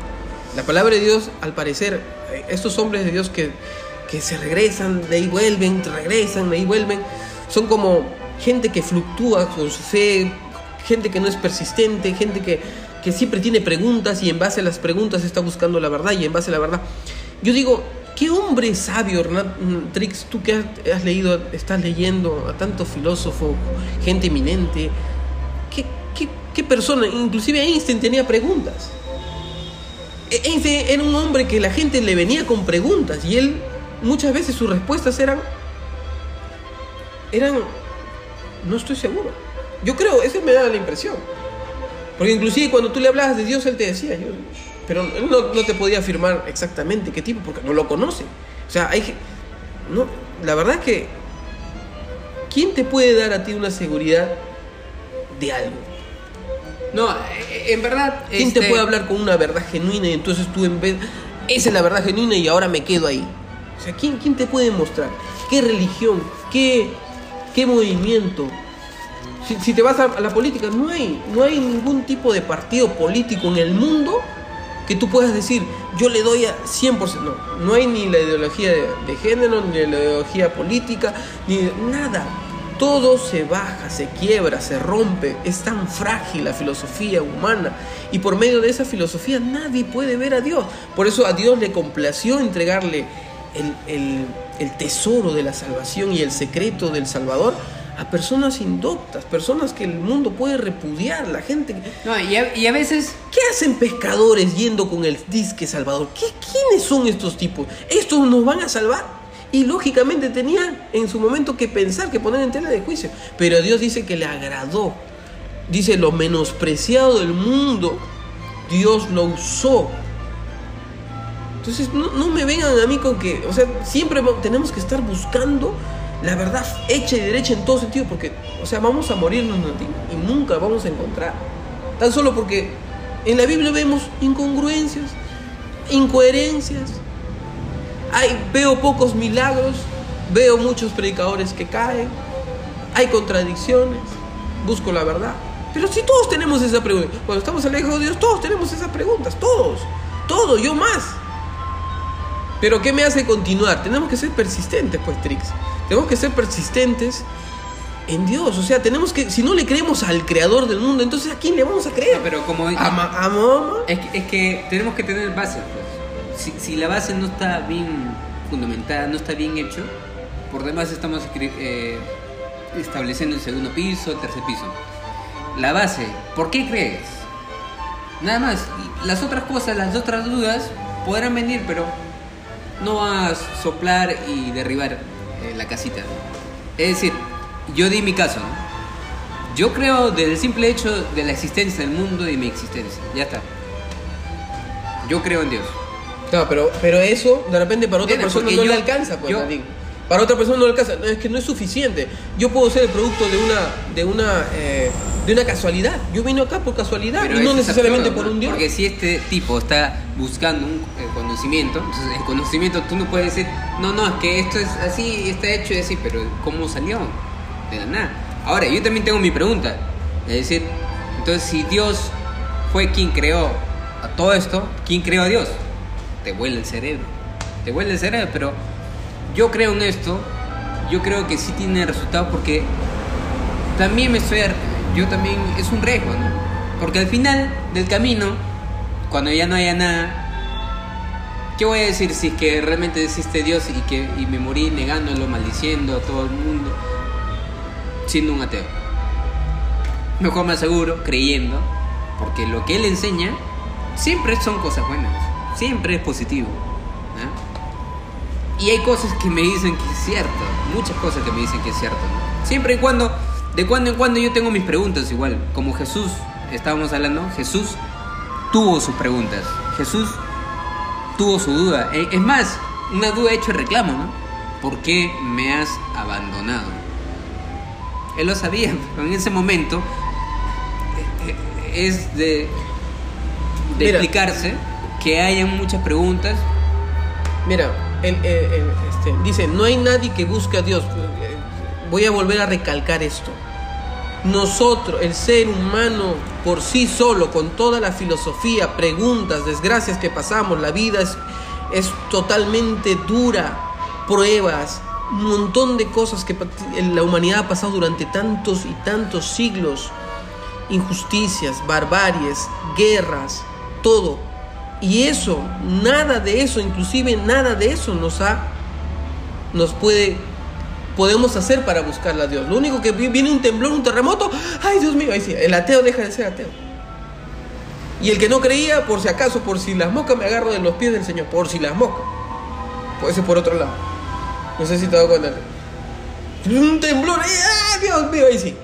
La palabra de Dios, al parecer, eh, estos hombres de Dios que, que se regresan, de ahí vuelven, regresan, de ahí vuelven, son como gente que fluctúa con su fe, gente que no es persistente, gente que, que siempre tiene preguntas y en base a las preguntas está buscando la verdad y en base a la verdad. Yo digo, ¿qué hombre sabio, Hernán Trix, tú que has, leído, estás leyendo a tanto filósofo, gente eminente, ¿qué, qué, qué persona, inclusive Einstein tenía preguntas? E- Einstein era un hombre que la gente le venía con preguntas y él muchas veces sus respuestas eran eran no estoy seguro. Yo creo, eso me da la impresión. Porque inclusive cuando tú le hablabas de Dios, él te decía, yo, pero él no, no te podía afirmar exactamente qué tipo, porque no lo conoce. O sea, hay, no, la verdad es que, ¿quién te puede dar a ti una seguridad de algo? No, eh, en verdad. ¿Quién este, te puede hablar con una verdad genuina y entonces tú en vez... Esa es la verdad genuina y ahora me quedo ahí. O sea, ¿quién, quién te puede mostrar? ¿Qué religión? ¿Qué, qué movimiento? Si, si te vas a, a la política, no hay, no hay ningún tipo de partido político en el mundo que tú puedas decir, yo le doy a 100%. No, no hay ni la ideología de, género, ni la ideología política, ni nada. Todo se baja, se quiebra, se rompe. Es tan frágil la filosofía humana. Y por medio de esa filosofía nadie puede ver a Dios. Por eso a Dios le complació entregarle el- el tesoro de la salvación y el secreto del Salvador a personas indoctas, personas que el mundo puede repudiar, la gente... No, y a, y a veces ¿Qué hacen pescadores yendo con el disque salvador? ¿Qué, ¿Quiénes son estos tipos? ¿Estos nos van a salvar? Y lógicamente tenían en su momento que pensar, que poner en tela de juicio. Pero Dios dice que le agradó. Dice, lo menospreciado del mundo, Dios lo usó. Entonces, no, no me vengan a mí con que, o sea, siempre tenemos que estar buscando la verdad hecha y derecha en todo sentido, porque, o sea, vamos a morirnos ¿no? y nunca vamos a encontrar. Tan solo porque en la Biblia vemos incongruencias, incoherencias. Hay, veo pocos milagros, veo muchos predicadores que caen, hay contradicciones, busco la verdad. Pero si todos tenemos esa pregunta, cuando estamos alejados de Dios, todos tenemos esas preguntas, todos, todos, yo más. Pero ¿qué me hace continuar? Tenemos que ser persistentes, pues, Trix. Tenemos que ser persistentes en Dios. O sea, tenemos que, si no le creemos al creador del mundo, entonces ¿a quién le vamos a creer? Pero como- ¿A, ma- a Mahoma? Es que, es que tenemos que tener bases, pues. Si, si la base no está bien fundamentada, no está bien hecho, por demás estamos eh, estableciendo el segundo piso, el tercer piso. La base, ¿por qué crees? Nada más, las otras cosas, las otras dudas podrán venir, pero no vas a soplar y derribar eh, la casita. Es decir, yo di mi caso, ¿no? Yo creo desde el simple hecho de la existencia del mundo y mi existencia. Ya está. Yo creo en Dios. No, pero, pero eso de repente para otra persona no yo- le alcanza, pues, yo-. Para otra persona no le alcanza. No, es que no es suficiente. Yo puedo ser el producto de una, de una, eh, de una casualidad. Yo vine acá por casualidad Pero y no necesariamente absurdo, por un Dios. Porque si este tipo está buscando un eh, conocimiento, entonces el conocimiento tú no puedes decir, no, no, es que esto es así, está hecho y así, pero ¿cómo salió? De la nada. Ahora, yo también tengo mi pregunta. Es decir, entonces si Dios fue quien creó a todo esto, ¿quién creó a Dios? Te vuela el cerebro. Te vuela el cerebro, pero yo creo en esto, yo creo que sí tiene resultados porque también me estoy yo también es un riesgo no porque al final del camino cuando ya no haya nada qué voy a decir si es que realmente existe Dios y que y me morí negándolo maldiciendo a todo el mundo siendo un ateo mejor me aseguro creyendo porque lo que él enseña siempre son cosas buenas siempre es positivo ¿no? Y hay cosas que me dicen que es cierto, muchas cosas que me dicen que es cierto. ¿no? Siempre y cuando, de cuando en cuando yo tengo mis preguntas igual, como Jesús, estábamos hablando, Jesús tuvo sus preguntas, Jesús tuvo su duda. Eh, Es más, una duda hecho reclamo, ¿no? ¿Por qué me has abandonado? Él lo sabía, pero en ese momento eh, eh, es de, de explicarse que hayan muchas preguntas Mira, el- el- el- este, dice, no hay nadie que busque a Dios. Eh, Voy a volver a recalcar esto. Nosotros, el ser humano por sí solo, con toda la filosofía, preguntas, desgracias que pasamos, la vida es, es totalmente dura, pruebas, un montón de cosas que la humanidad ha pasado durante tantos y tantos siglos, injusticias, barbaries, guerras, todo. Y eso, nada de eso, inclusive nada de eso nos ha, nos puede, podemos hacer para buscarle a Dios. Lo único que vi- viene un temblor, un terremoto, ay Dios mío, ahí sí, el ateo deja de ser ateo. Y el que no creía, por si acaso, por si las moscas, me agarro de los pies del Señor, por si las moscas. Puede ser por otro lado. No sé si te das cuenta. Un temblor, ay, Dios mío, ahí sí.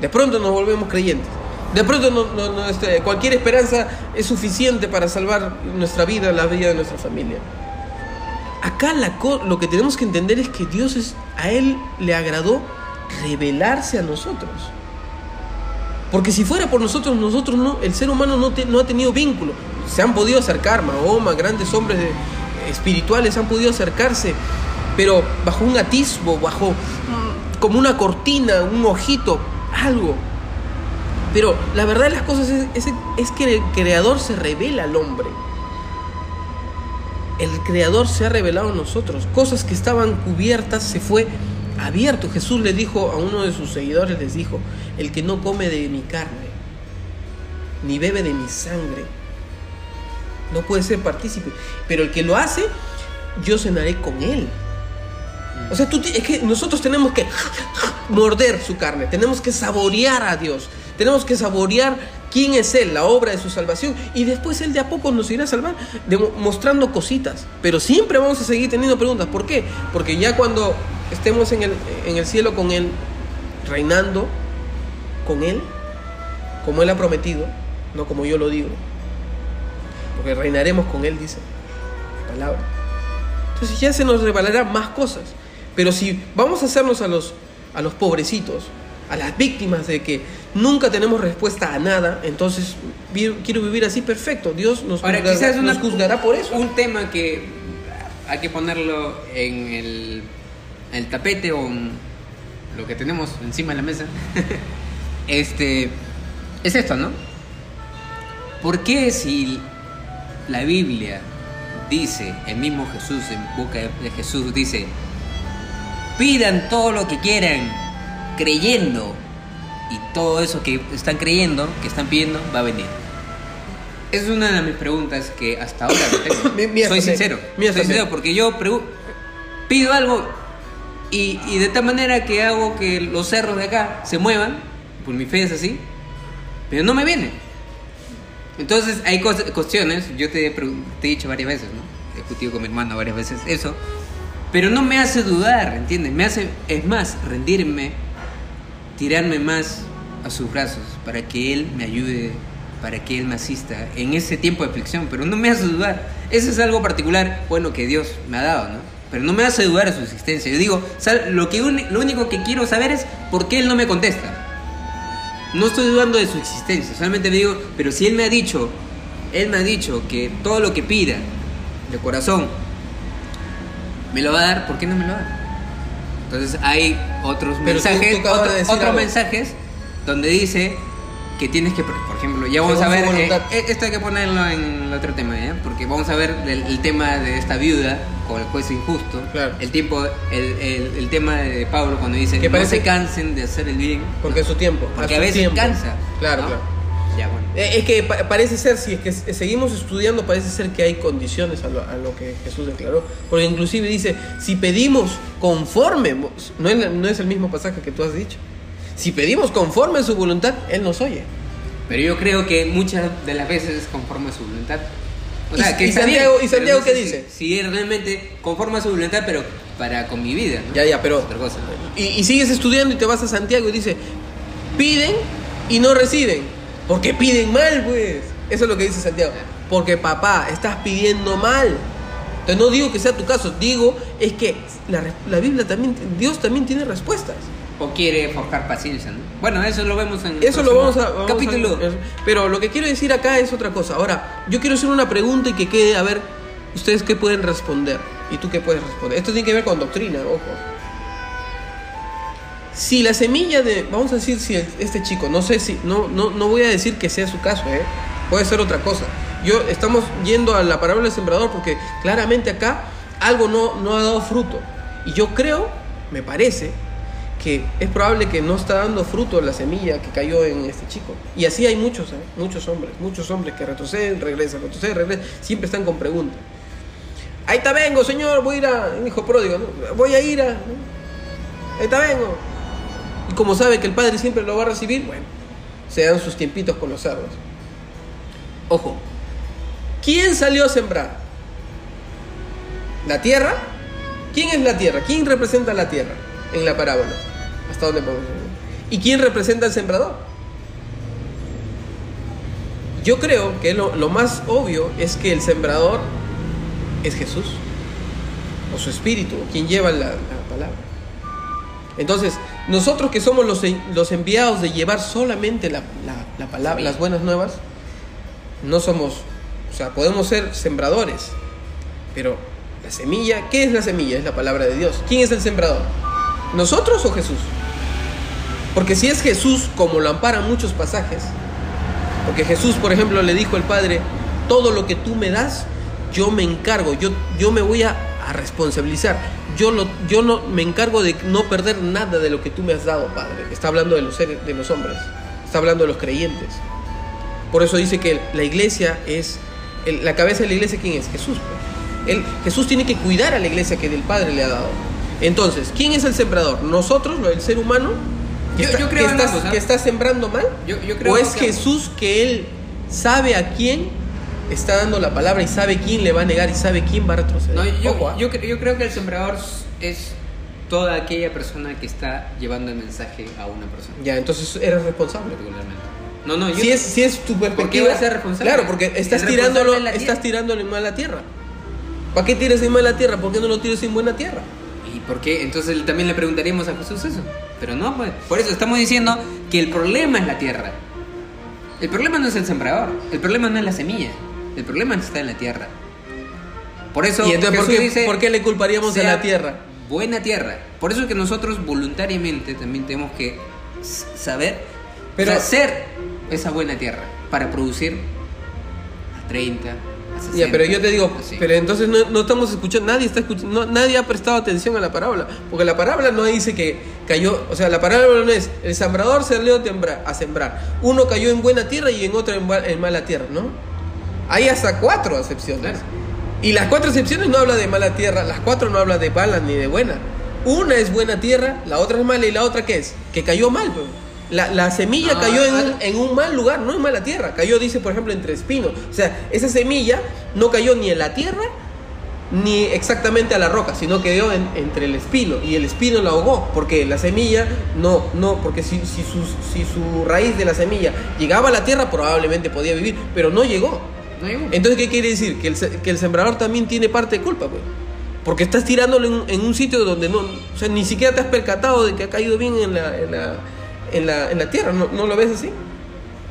De pronto nos volvemos creyentes. De pronto este, cualquier esperanza es suficiente para salvar nuestra vida, la vida de nuestra familia. Acá la lo que tenemos que entender es que Dios es, a Él le agradó revelarse a nosotros. Porque si fuera por nosotros, nosotros no, el ser humano no, ha tenido vínculo. Se han podido acercar, Mahoma, grandes hombres de- espirituales han podido acercarse, pero bajo un atisbo, bajo como una cortina, un ojito, algo. Pero la verdad de las cosas es que el creador se revela al hombre. El creador se ha revelado a nosotros. Cosas que estaban cubiertas se fue abierto. Jesús le dijo a uno de sus seguidores, les dijo, el que no come de mi carne, ni bebe de mi sangre, no puede ser partícipe. Pero el que lo hace, yo cenaré con él. O sea, tú, es que nosotros tenemos que morder su carne, tenemos que saborear a Dios, tenemos que saborear quién es Él, la obra de su salvación, y después Él de a poco nos irá a salvar, mostrando cositas. Pero siempre vamos a seguir teniendo preguntas. ¿Por qué? Porque ya cuando estemos en el, en el cielo con Él, reinando con Él, como Él ha prometido, no como yo lo digo, porque reinaremos con Él, dice la palabra. Entonces ya se nos revelarán más cosas. Pero si vamos a hacernos a los, a los pobrecitos, a las víctimas de que nunca tenemos respuesta a nada, entonces quiero vivir así perfecto. Dios nos, juzgará, por eso. Un tema que hay que ponerlo en el, el tapete o en lo que tenemos encima de la mesa. este es esto, ¿no? ¿Por qué si la Biblia dice, el mismo Jesús, en boca de Jesús dice, pidan todo lo que quieran, creyendo, y todo eso que están creyendo, que están pidiendo, va a venir? Es una de mis preguntas que hasta ahora no tengo. soy sincero. Soy sincero porque yo pido algo y, y, de tal manera que hago que los cerros de acá se muevan, por mi fe es así, pero no me viene. Entonces hay cuestiones, yo te, te, he dicho varias veces, ¿no? He discutido con mi hermano varias veces eso, pero no me hace dudar, ¿entiendes? Me hace, es más, rendirme, tirarme más a sus brazos para que Él me ayude, para que Él me asista en ese tiempo de aflicción, pero no me hace dudar. Eso es algo particular, bueno, que Dios me ha dado, ¿no? Pero no me hace dudar de su existencia. Yo digo, lo, que, lo único que quiero saber es por qué Él no me contesta. No estoy dudando de su existencia, solamente digo, pero si Él me ha dicho, Él me ha dicho que todo lo que pida de corazón me lo va a dar, ¿por qué no me lo da? Entonces hay otros mensajes, otros mensajes donde dice que tienes que, por ejemplo, ya vamos a ver, eh, eh, esto hay que ponerlo en el otro tema, ¿ya? porque vamos a ver el, tema de esta viuda con el juez injusto, el tiempo, el, el, tema de Pablo cuando dice que no se cansen de hacer el bien, porque es su tiempo, porque a, veces cansa, claro, claro. Eh, es que parece ser, si es que seguimos estudiando, parece ser que hay condiciones a lo, a lo, que Jesús declaró. Porque inclusive dice, si pedimos conforme, no es, no es el mismo pasaje que tú has dicho, si pedimos conforme a su voluntad, Él nos oye. Pero yo creo que muchas de las veces es conforme a su voluntad. O sea, ¿Y, que Santiago, ¿y Santiago qué dice? Si, realmente conforme a su voluntad, pero para con mi vida. Ya, ya, pero... Otra cosa. Y, y sigues estudiando y te vas a Santiago y dice, piden y no reciben, porque piden mal, pues. Eso es lo que dice Santiago. Porque papá, estás pidiendo mal. Entonces no digo que sea tu caso, digo es que la, la Biblia también, Dios también tiene respuestas o quiere forjar paciencia, ¿no? Bueno, eso lo vemos en Eso lo vamos a capítulo. pero lo que quiero decir acá es otra cosa. Ahora, yo quiero hacer una pregunta y que quede a ver ustedes qué pueden responder y tú qué puedes responder. Esto tiene que ver con doctrina, ojo. Si la semilla de, vamos a decir si este chico, no sé si no no no voy a decir que sea su caso, ¿eh? Puede ser otra cosa. Yo estamos yendo a la parábola del sembrador porque claramente acá algo no no ha dado fruto. Y yo creo, me parece, que es probable que no está dando fruto la semilla que cayó en este chico. Y así hay muchos, ¿eh? muchos hombres, muchos hombres que retroceden, regresan, retroceden, regresan, siempre están con preguntas. Ahí está vengo, señor, voy a ir a, hijo pródigo, voy a ir a, ahí está vengo. Como sabe que el padre siempre lo va a recibir, bueno, se dan sus tiempitos con los cerdos. Ojo, ¿quién salió a sembrar? ¿La tierra? ¿Quién es la tierra? ¿Quién representa la tierra en la parábola? ¿Hasta dónde podemos ¿Y quién representa al sembrador? Yo creo que lo, más obvio es que el sembrador es Jesús, o su espíritu, quien lleva la, palabra. Entonces, nosotros que somos los, los enviados de llevar solamente la, la, palabra, las buenas nuevas, no somos, o sea, podemos ser sembradores, pero la semilla, ¿qué es la semilla? Es la palabra de Dios. ¿Quién es el sembrador? ¿Nosotros o Jesús? Porque si es Jesús, como lo amparan muchos pasajes, porque Jesús, por ejemplo, le dijo al Padre, todo lo que tú me das, yo me encargo, yo, yo me voy a, responsabilizar, yo, lo, yo no, me encargo de no perder nada de lo que tú me has dado, Padre. Está hablando de los, seres, de los hombres, está hablando de los creyentes. Por eso dice que la iglesia es, la cabeza de la iglesia, ¿quién es? Jesús. Pues. Él, Jesús tiene que cuidar a la iglesia que del Padre le ha dado. Entonces, ¿quién es el sembrador? ¿Nosotros, del ser humano? Que, Yo- está, yo creo que en está- ambos, ¿ah? que está sembrando mal? Yo- creo ¿O es Jesús que él sabe a quién está dando la palabra y sabe quién le va a negar y sabe quién va a retroceder? No, yo, Ojo, ¿ah? yo, cre- yo creo que el sembrador es toda aquella persona que está llevando el mensaje a una persona Ya, entonces eres responsable. particularmente. No, no, yo Si es, si es tu perspectiva. voy a ser responsable? Claro, porque estás tirándolo, estás en mala tierra. ¿Para qué tiras en mala tierra? ¿Por qué no lo tiras en buena tierra? ¿Y por qué? Entonces también le preguntaríamos a Jesús eso. Pero no, pues. Por eso estamos diciendo que el problema es la tierra. El problema no es el sembrador. El problema no es la semilla. El problema está en la tierra. Por eso y entonces, ¿por qué, dice, por qué le culparíamos a la tierra? Buena tierra. Por eso es que nosotros voluntariamente también tenemos que saber Pero- hacer esa buena tierra para producir a 30, a 60. Ya, pero yo te digo, así. pero entonces no, no estamos escuchando, nadie está escuchando, no- nadie ha prestado atención a la parábola, porque la parábola no dice que cayó, o sea, la parábola no es, el sembrador salió a, sembrar, uno cayó en buena tierra y en otro en, en mala tierra, ¿no? Hay hasta cuatro acepciones. Claro. Y las cuatro excepciones no habla de mala tierra, las cuatro no habla de mala ni de buena. Una es buena tierra, la otra es mala y la otra qué es? Que cayó mal. La, la semilla No, cayó en ah, un, en un mal lugar, no en mala tierra. Cayó, dice, por ejemplo, entre espinos. O sea, esa semilla no cayó ni en la tierra ni exactamente a la roca, sino quedó en- entre el espino y el espino la ahogó, porque la semilla no, no, porque si, si, su, si su raíz de la semilla llegaba a la tierra probablemente podía vivir, pero no llegó. Entonces, ¿qué quiere decir? Que el, que el sembrador también tiene parte de culpa, pues. Porque estás tirándolo en, en un sitio donde no, o sea, ni siquiera te has percatado de que ha caído bien en la, en la, en la, en la tierra, ¿no, no lo ves así?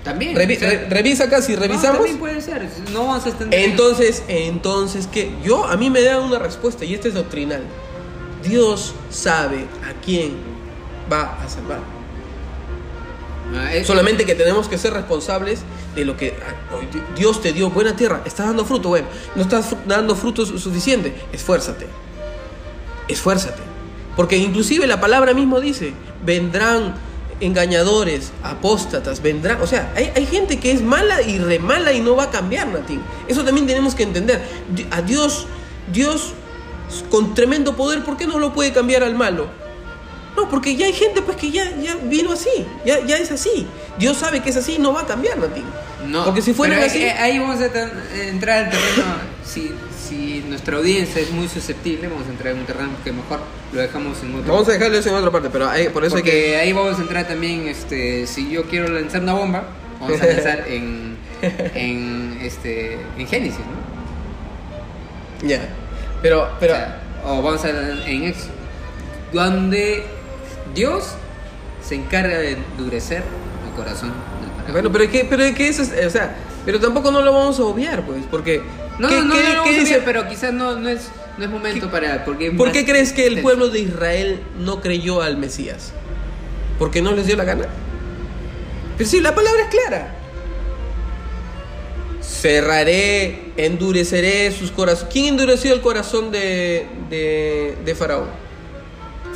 También. Revi- o sea, re- revisa acá, si no, revisamos. también puede ser. No a extender. Entonces, entonces, que Yo, a mí me dan una respuesta y esta es doctrinal. Dios sabe a quién va a salvar. Ah, Solamente que tenemos que ser responsables de lo que ah, oh, Di- Dios te dio buena tierra. Estás dando fruto, bueno. No estás dando frutos suficiente. Esfuérzate. Esfuérzate. Porque inclusive la palabra mismo dice, vendrán engañadores, apóstatas, vendrán. O sea, hay, hay gente que es mala y re mala y no va a cambiar, Natín. Eso también tenemos que entender. A Dios, Dios con tremendo poder, ¿por qué no lo puede cambiar al malo? No, porque ya hay gente pues que ya, ya vino así, ya, ya es así. Dios sabe que es así y no va a cambiar, Natín. No, Porque si fueran pero así... eh, Ahí vamos a entrar al terreno. Si, si nuestra audiencia es muy susceptible, vamos a entrar en un terreno que mejor lo dejamos en otro. Vamos a dejarlo eso en otra parte, pero hay- por eso hay Porque que... ahí vamos a entrar también, este, si yo quiero lanzar una bomba, vamos a lanzar en, en, este, en Génesis, ¿no? Ya. Pero, pero... O, sea, o vamos a en Éxodo, donde Dios se encarga de endurecer el corazón del faraón. Bueno, pero es que, pero es que eso es, o sea, pero tampoco no lo vamos a obviar, pues, porque No, ¿qué- no, no, qué- no, lo qué vamos a ver, pero quizás no, no es no es momento para porque ¿Por qué crees que el pueblo de Israel no creyó al Mesías? ¿Porque no les dio la gana? Pero sí, la palabra es clara. Cerraré, endureceré sus corazones. ¿Quién endureció el corazón de, de, de Faraón?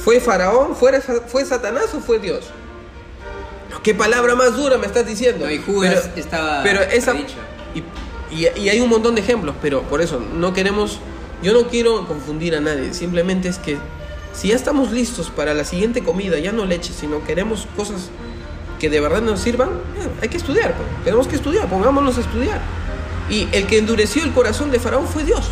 ¿Fue Faraón? ¿Fue, ¿Fue Satanás o fue Dios? ¿Qué palabra más dura me estás diciendo? No, y Judas estaba pero esa, y, y- y hay un montón de ejemplos, pero por eso no queremos, yo no quiero confundir a nadie, simplemente es que si ya estamos listos para la siguiente comida, ya no leche, sino queremos cosas que de verdad nos sirvan, ya, hay que estudiar, pues. tenemos que estudiar, pongámonos a estudiar. Y el que endureció el corazón de Faraón fue Dios.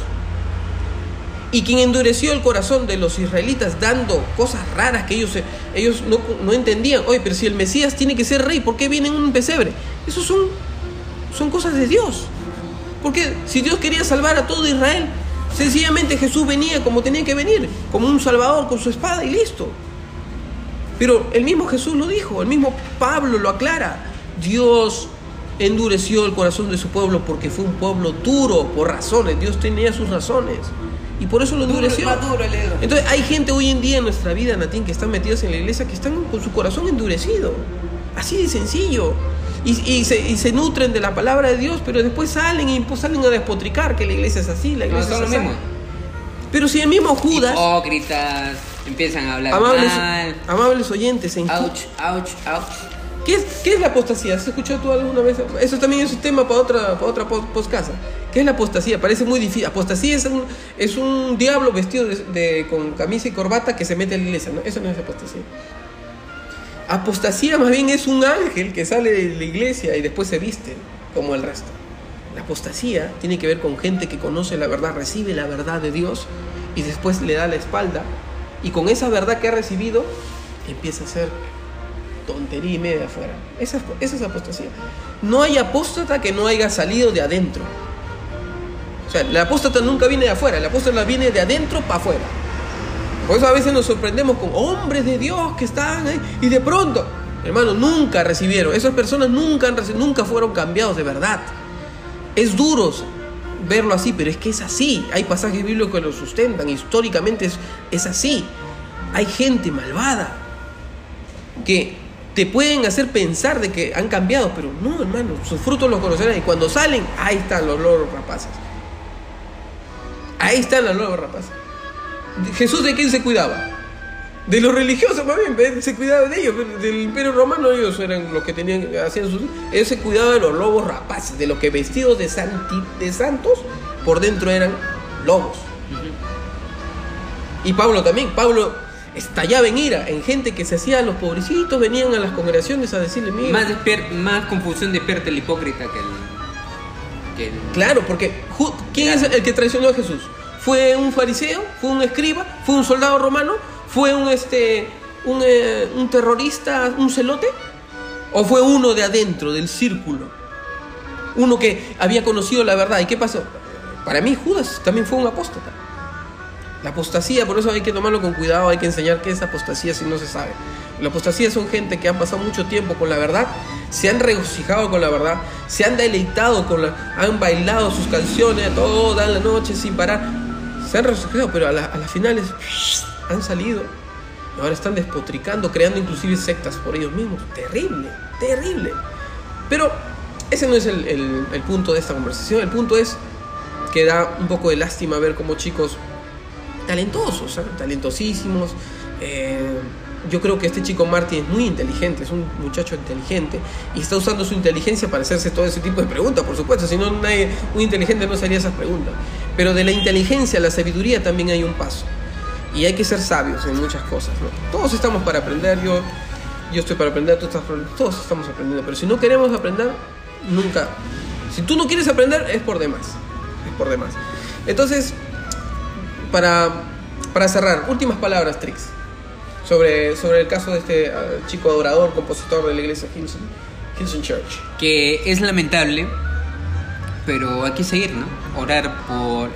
Y quien endureció el corazón de los israelitas dando cosas raras que ellos, ellos no, no entendían. Oye, pero si el Mesías tiene que ser rey, ¿por qué viene en un pesebre? Esos son, son cosas de Dios. Porque si Dios quería salvar a todo Israel, sencillamente Jesús venía como tenía que venir, como un salvador con su espada y listo. Pero el mismo Jesús lo dijo, el mismo Pablo lo aclara. Dios endureció el corazón de su pueblo porque fue un pueblo duro por razones. Dios tenía sus razones. Y por eso lo Duro, endureció. duro dedo. Entonces hay gente hoy en día en nuestra vida, Natín, que están metidos en la iglesia, que están con su corazón endurecido. Así de sencillo. Y, y se, y se nutren de la palabra de Dios, pero después salen y pues salen a despotricar que la iglesia es así, la iglesia es lo así. mismo. Pero si el mismo Judas, Hipócritas, empiezan a hablar amables, mal. amables oyentes, en, Ouch, ouch, ouch. ¿Qué es, ¿Qué es la apostasía? ¿Has escuchado tú alguna vez? Eso también es un tema para otra, para otra pos- postcasa. ¿Qué es la apostasía? Parece muy difícil. Apostasía es un, es un diablo vestido de, de- con camisa y corbata que se mete a la iglesia. ¿no? Eso no es apostasía. Apostasía más bien es un ángel que sale de la iglesia y después se viste como el resto. La apostasía tiene que ver con gente que conoce la verdad, recibe la verdad de Dios y después le da la espalda y con esa verdad que ha recibido empieza a hacer tontería y media afuera. Esa, es- esa es apostasía. No hay apóstata que no haya salido de adentro. O sea, la apóstata nunca viene de afuera, la apóstata viene de adentro para afuera. Por eso a veces nos sorprendemos con hombres de Dios que están ahí y de pronto, hermano, nunca recibieron, esas personas nunca, han nunca fueron cambiados de verdad. Es duro verlo así, pero es que es así. Hay pasajes bíblicos que lo sustentan, históricamente es, es así. Hay gente malvada que te pueden hacer pensar de que han cambiado, pero no, hermano, sus frutos los conocerán y cuando salen, ahí están los loros rapaces. Ahí están los loros rapaces. Jesús de quién se cuidaba? De los religiosos, más bien, se cuidaba de ellos, del imperio romano ellos eran los que tenían, hacían sus... Ellos se cuidaban de los lobos rapaces, de los que vestidos de, santi- de santos, por dentro eran lobos. Y Pablo también, Pablo estallaba en ira, en gente que se hacía los pobrecitos, venían a las congregaciones a decirle, mira, Más, despier- más confusión despierta el hipócrita que el. Que el Claro, porque ¿quién es el que traicionó a Jesús? ¿Fue un fariseo? ¿Fue un escriba? ¿Fue un soldado romano? ¿Fue un este un, eh, un terrorista, un celote? ¿O fue uno de adentro, del círculo? Uno que había conocido la verdad. ¿Y qué pasó? Para mí Judas también fue un apóstata. La apostasía, por eso hay que tomarlo con cuidado, hay que enseñar qué es apostasía si no se sabe. La apostasía son gente que han pasado mucho tiempo con la verdad, se han regocijado con la verdad, se han deleitado con la, han bailado sus canciones toda la noche sin parar, se han regocijado, pero a, la- a las finales han salido ahora están despotricando, creando inclusive sectas por ellos mismos. Terrible, terrible. Pero ese no es el punto de esta conversación, el punto es que da un poco de lástima ver cómo chicos talentosos, talentosísimos. eh, yo creo que este chico Marty es muy inteligente, es un muchacho inteligente y está usando su inteligencia para hacerse todo ese tipo de preguntas, por supuesto, si no, nadie, un inteligente no haría esas preguntas. Pero de la inteligencia a la sabiduría también hay un paso y hay que ser sabios en muchas cosas. Todos estamos para aprender, yo, yo estoy para aprender, todos estamos aprendiendo, pero si no queremos aprender, nunca. Si tú no quieres aprender, es por demás, es por demás. Entonces, para, para cerrar, últimas palabras, Trix, sobre, sobre el caso de este ah, chico adorador, compositor de la iglesia Hilson, Hilson Church. que es lamentable, pero hay que seguir, ¿no? Orar por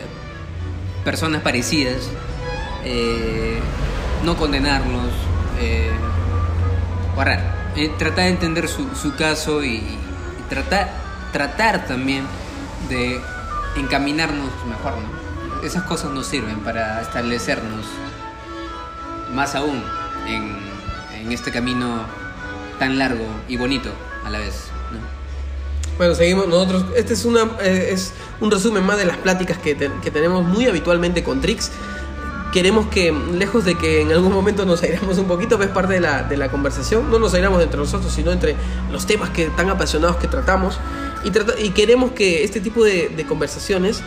personas parecidas, eh, no condenarlos, eh, orar, eh, tratar de entender su, su caso y, y tratar, tratar también de encaminarnos mejor, ¿no? Esas cosas nos sirven para establecernos más aún en, este camino tan largo y bonito a la vez, ¿no? Bueno, seguimos nosotros. Este es, eh, un resumen más de las pláticas que, te- que tenemos muy habitualmente con Trix. Queremos que, lejos de que en algún momento nos airamos un poquito, es parte de la, conversación, no nos airamos entre nosotros, sino entre los temas que tan apasionados que tratamos. Y, queremos que este tipo de conversaciones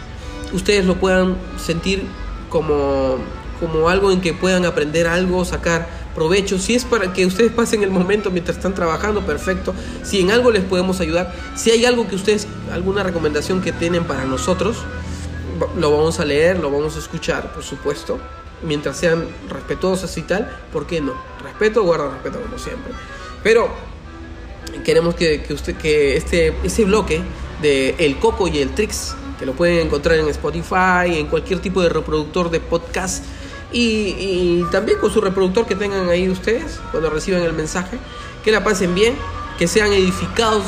ustedes lo puedan sentir como, como algo en que puedan aprender algo, sacar provecho. Si es para que ustedes pasen el momento mientras están trabajando, perfecto. Si en algo les podemos ayudar, si hay algo que ustedes, alguna recomendación que tienen para nosotros, lo vamos a leer, lo vamos a escuchar, por supuesto. Mientras sean respetuosos y tal, ¿por qué no? Respeto, guarda respeto como siempre. Pero queremos que, que usted que este ese bloque de el coco y el trix que lo pueden encontrar en Spotify en cualquier tipo de reproductor de podcast y, también con su reproductor que tengan ahí ustedes cuando reciban el mensaje que la pasen bien que sean edificados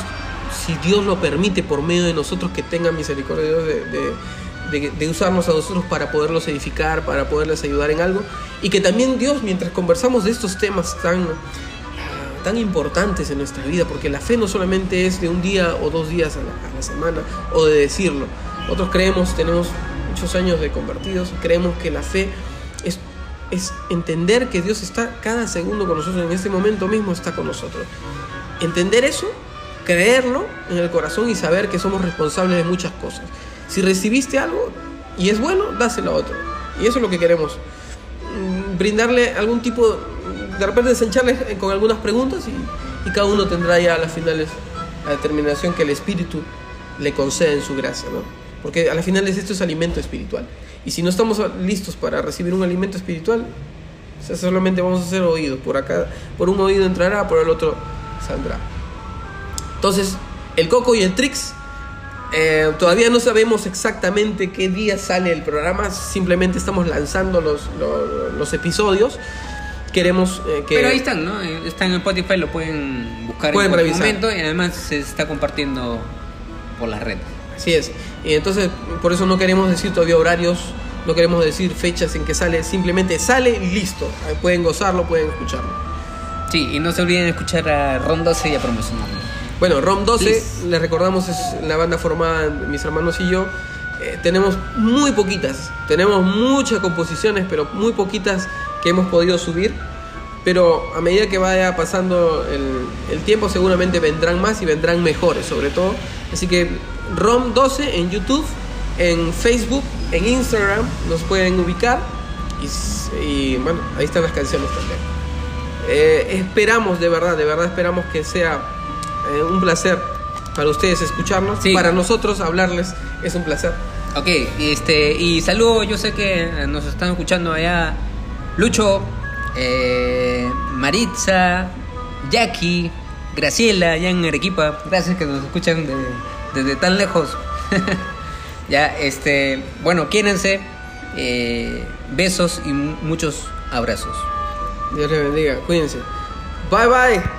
si Dios lo permite por medio de nosotros que tengan misericordia de Dios de, usarnos a nosotros para poderlos edificar para poderles ayudar en algo y que también Dios mientras conversamos de estos temas tan tan importantes en nuestra vida, porque la fe no solamente es de un día o dos días a la semana o de decirlo. Nosotros creemos, tenemos muchos años de convertidos, creemos que la fe es, es entender que Dios está cada segundo con nosotros, en este momento mismo está con nosotros. entender eso, creerlo en el corazón y saber que somos responsables de muchas cosas. Si recibiste algo y es bueno, dáselo a otro. Y eso es lo que queremos. Mm, Brindarle algún tipo, de repente desencharle con algunas preguntas y, y cada uno tendrá ya a las finales la determinación que el Espíritu le concede en su gracia, ¿no? Porque a las finales esto es alimento espiritual. Y si no estamos listos para recibir un alimento espiritual, o sea, solamente vamos a hacer oídos. Por acá, por un oído entrará, por el otro saldrá. Entonces, el Coco y el Trix, eh, todavía no sabemos exactamente qué día sale el programa, simplemente estamos lanzando los, los, los episodios. Queremos eh, que... Pero ahí están, ¿no? Eh, Están en Spotify, lo pueden buscar Pueden en cualquier revisar. momento y además se está compartiendo por las redes. Así es. Y entonces, por eso no queremos decir todavía horarios, no queremos decir fechas en que sale, simplemente sale y listo. Pueden gozarlo, pueden escucharlo. Sí, y no se olviden escuchar a Ron 12 y a promocionarlo. Bueno, ROM 12, Please. les recordamos, es la banda formada mis hermanos y yo. Eh, tenemos muy poquitas, tenemos muchas composiciones, pero muy poquitas que hemos podido subir. Pero a medida que vaya pasando el, el tiempo, seguramente vendrán más y vendrán mejores, sobre todo. Así que ROM 12 en YouTube, en Facebook, en Instagram, nos pueden ubicar. Y, y, bueno, ahí están las canciones también. Eh, esperamos, de verdad, de verdad esperamos que sea eh, un placer para ustedes escucharnos. Sí. Para nosotros hablarles es un placer. Ok, y este, y saludo, yo sé que nos están escuchando allá Lucho, eh, Maritza, Jackie, Graciela, allá en Arequipa. Gracias que nos escuchan de- desde tan lejos. ya, este, bueno, quiérense, eh, besos y mu- muchos abrazos. Dios les bendiga. Cuídense. Bye bye.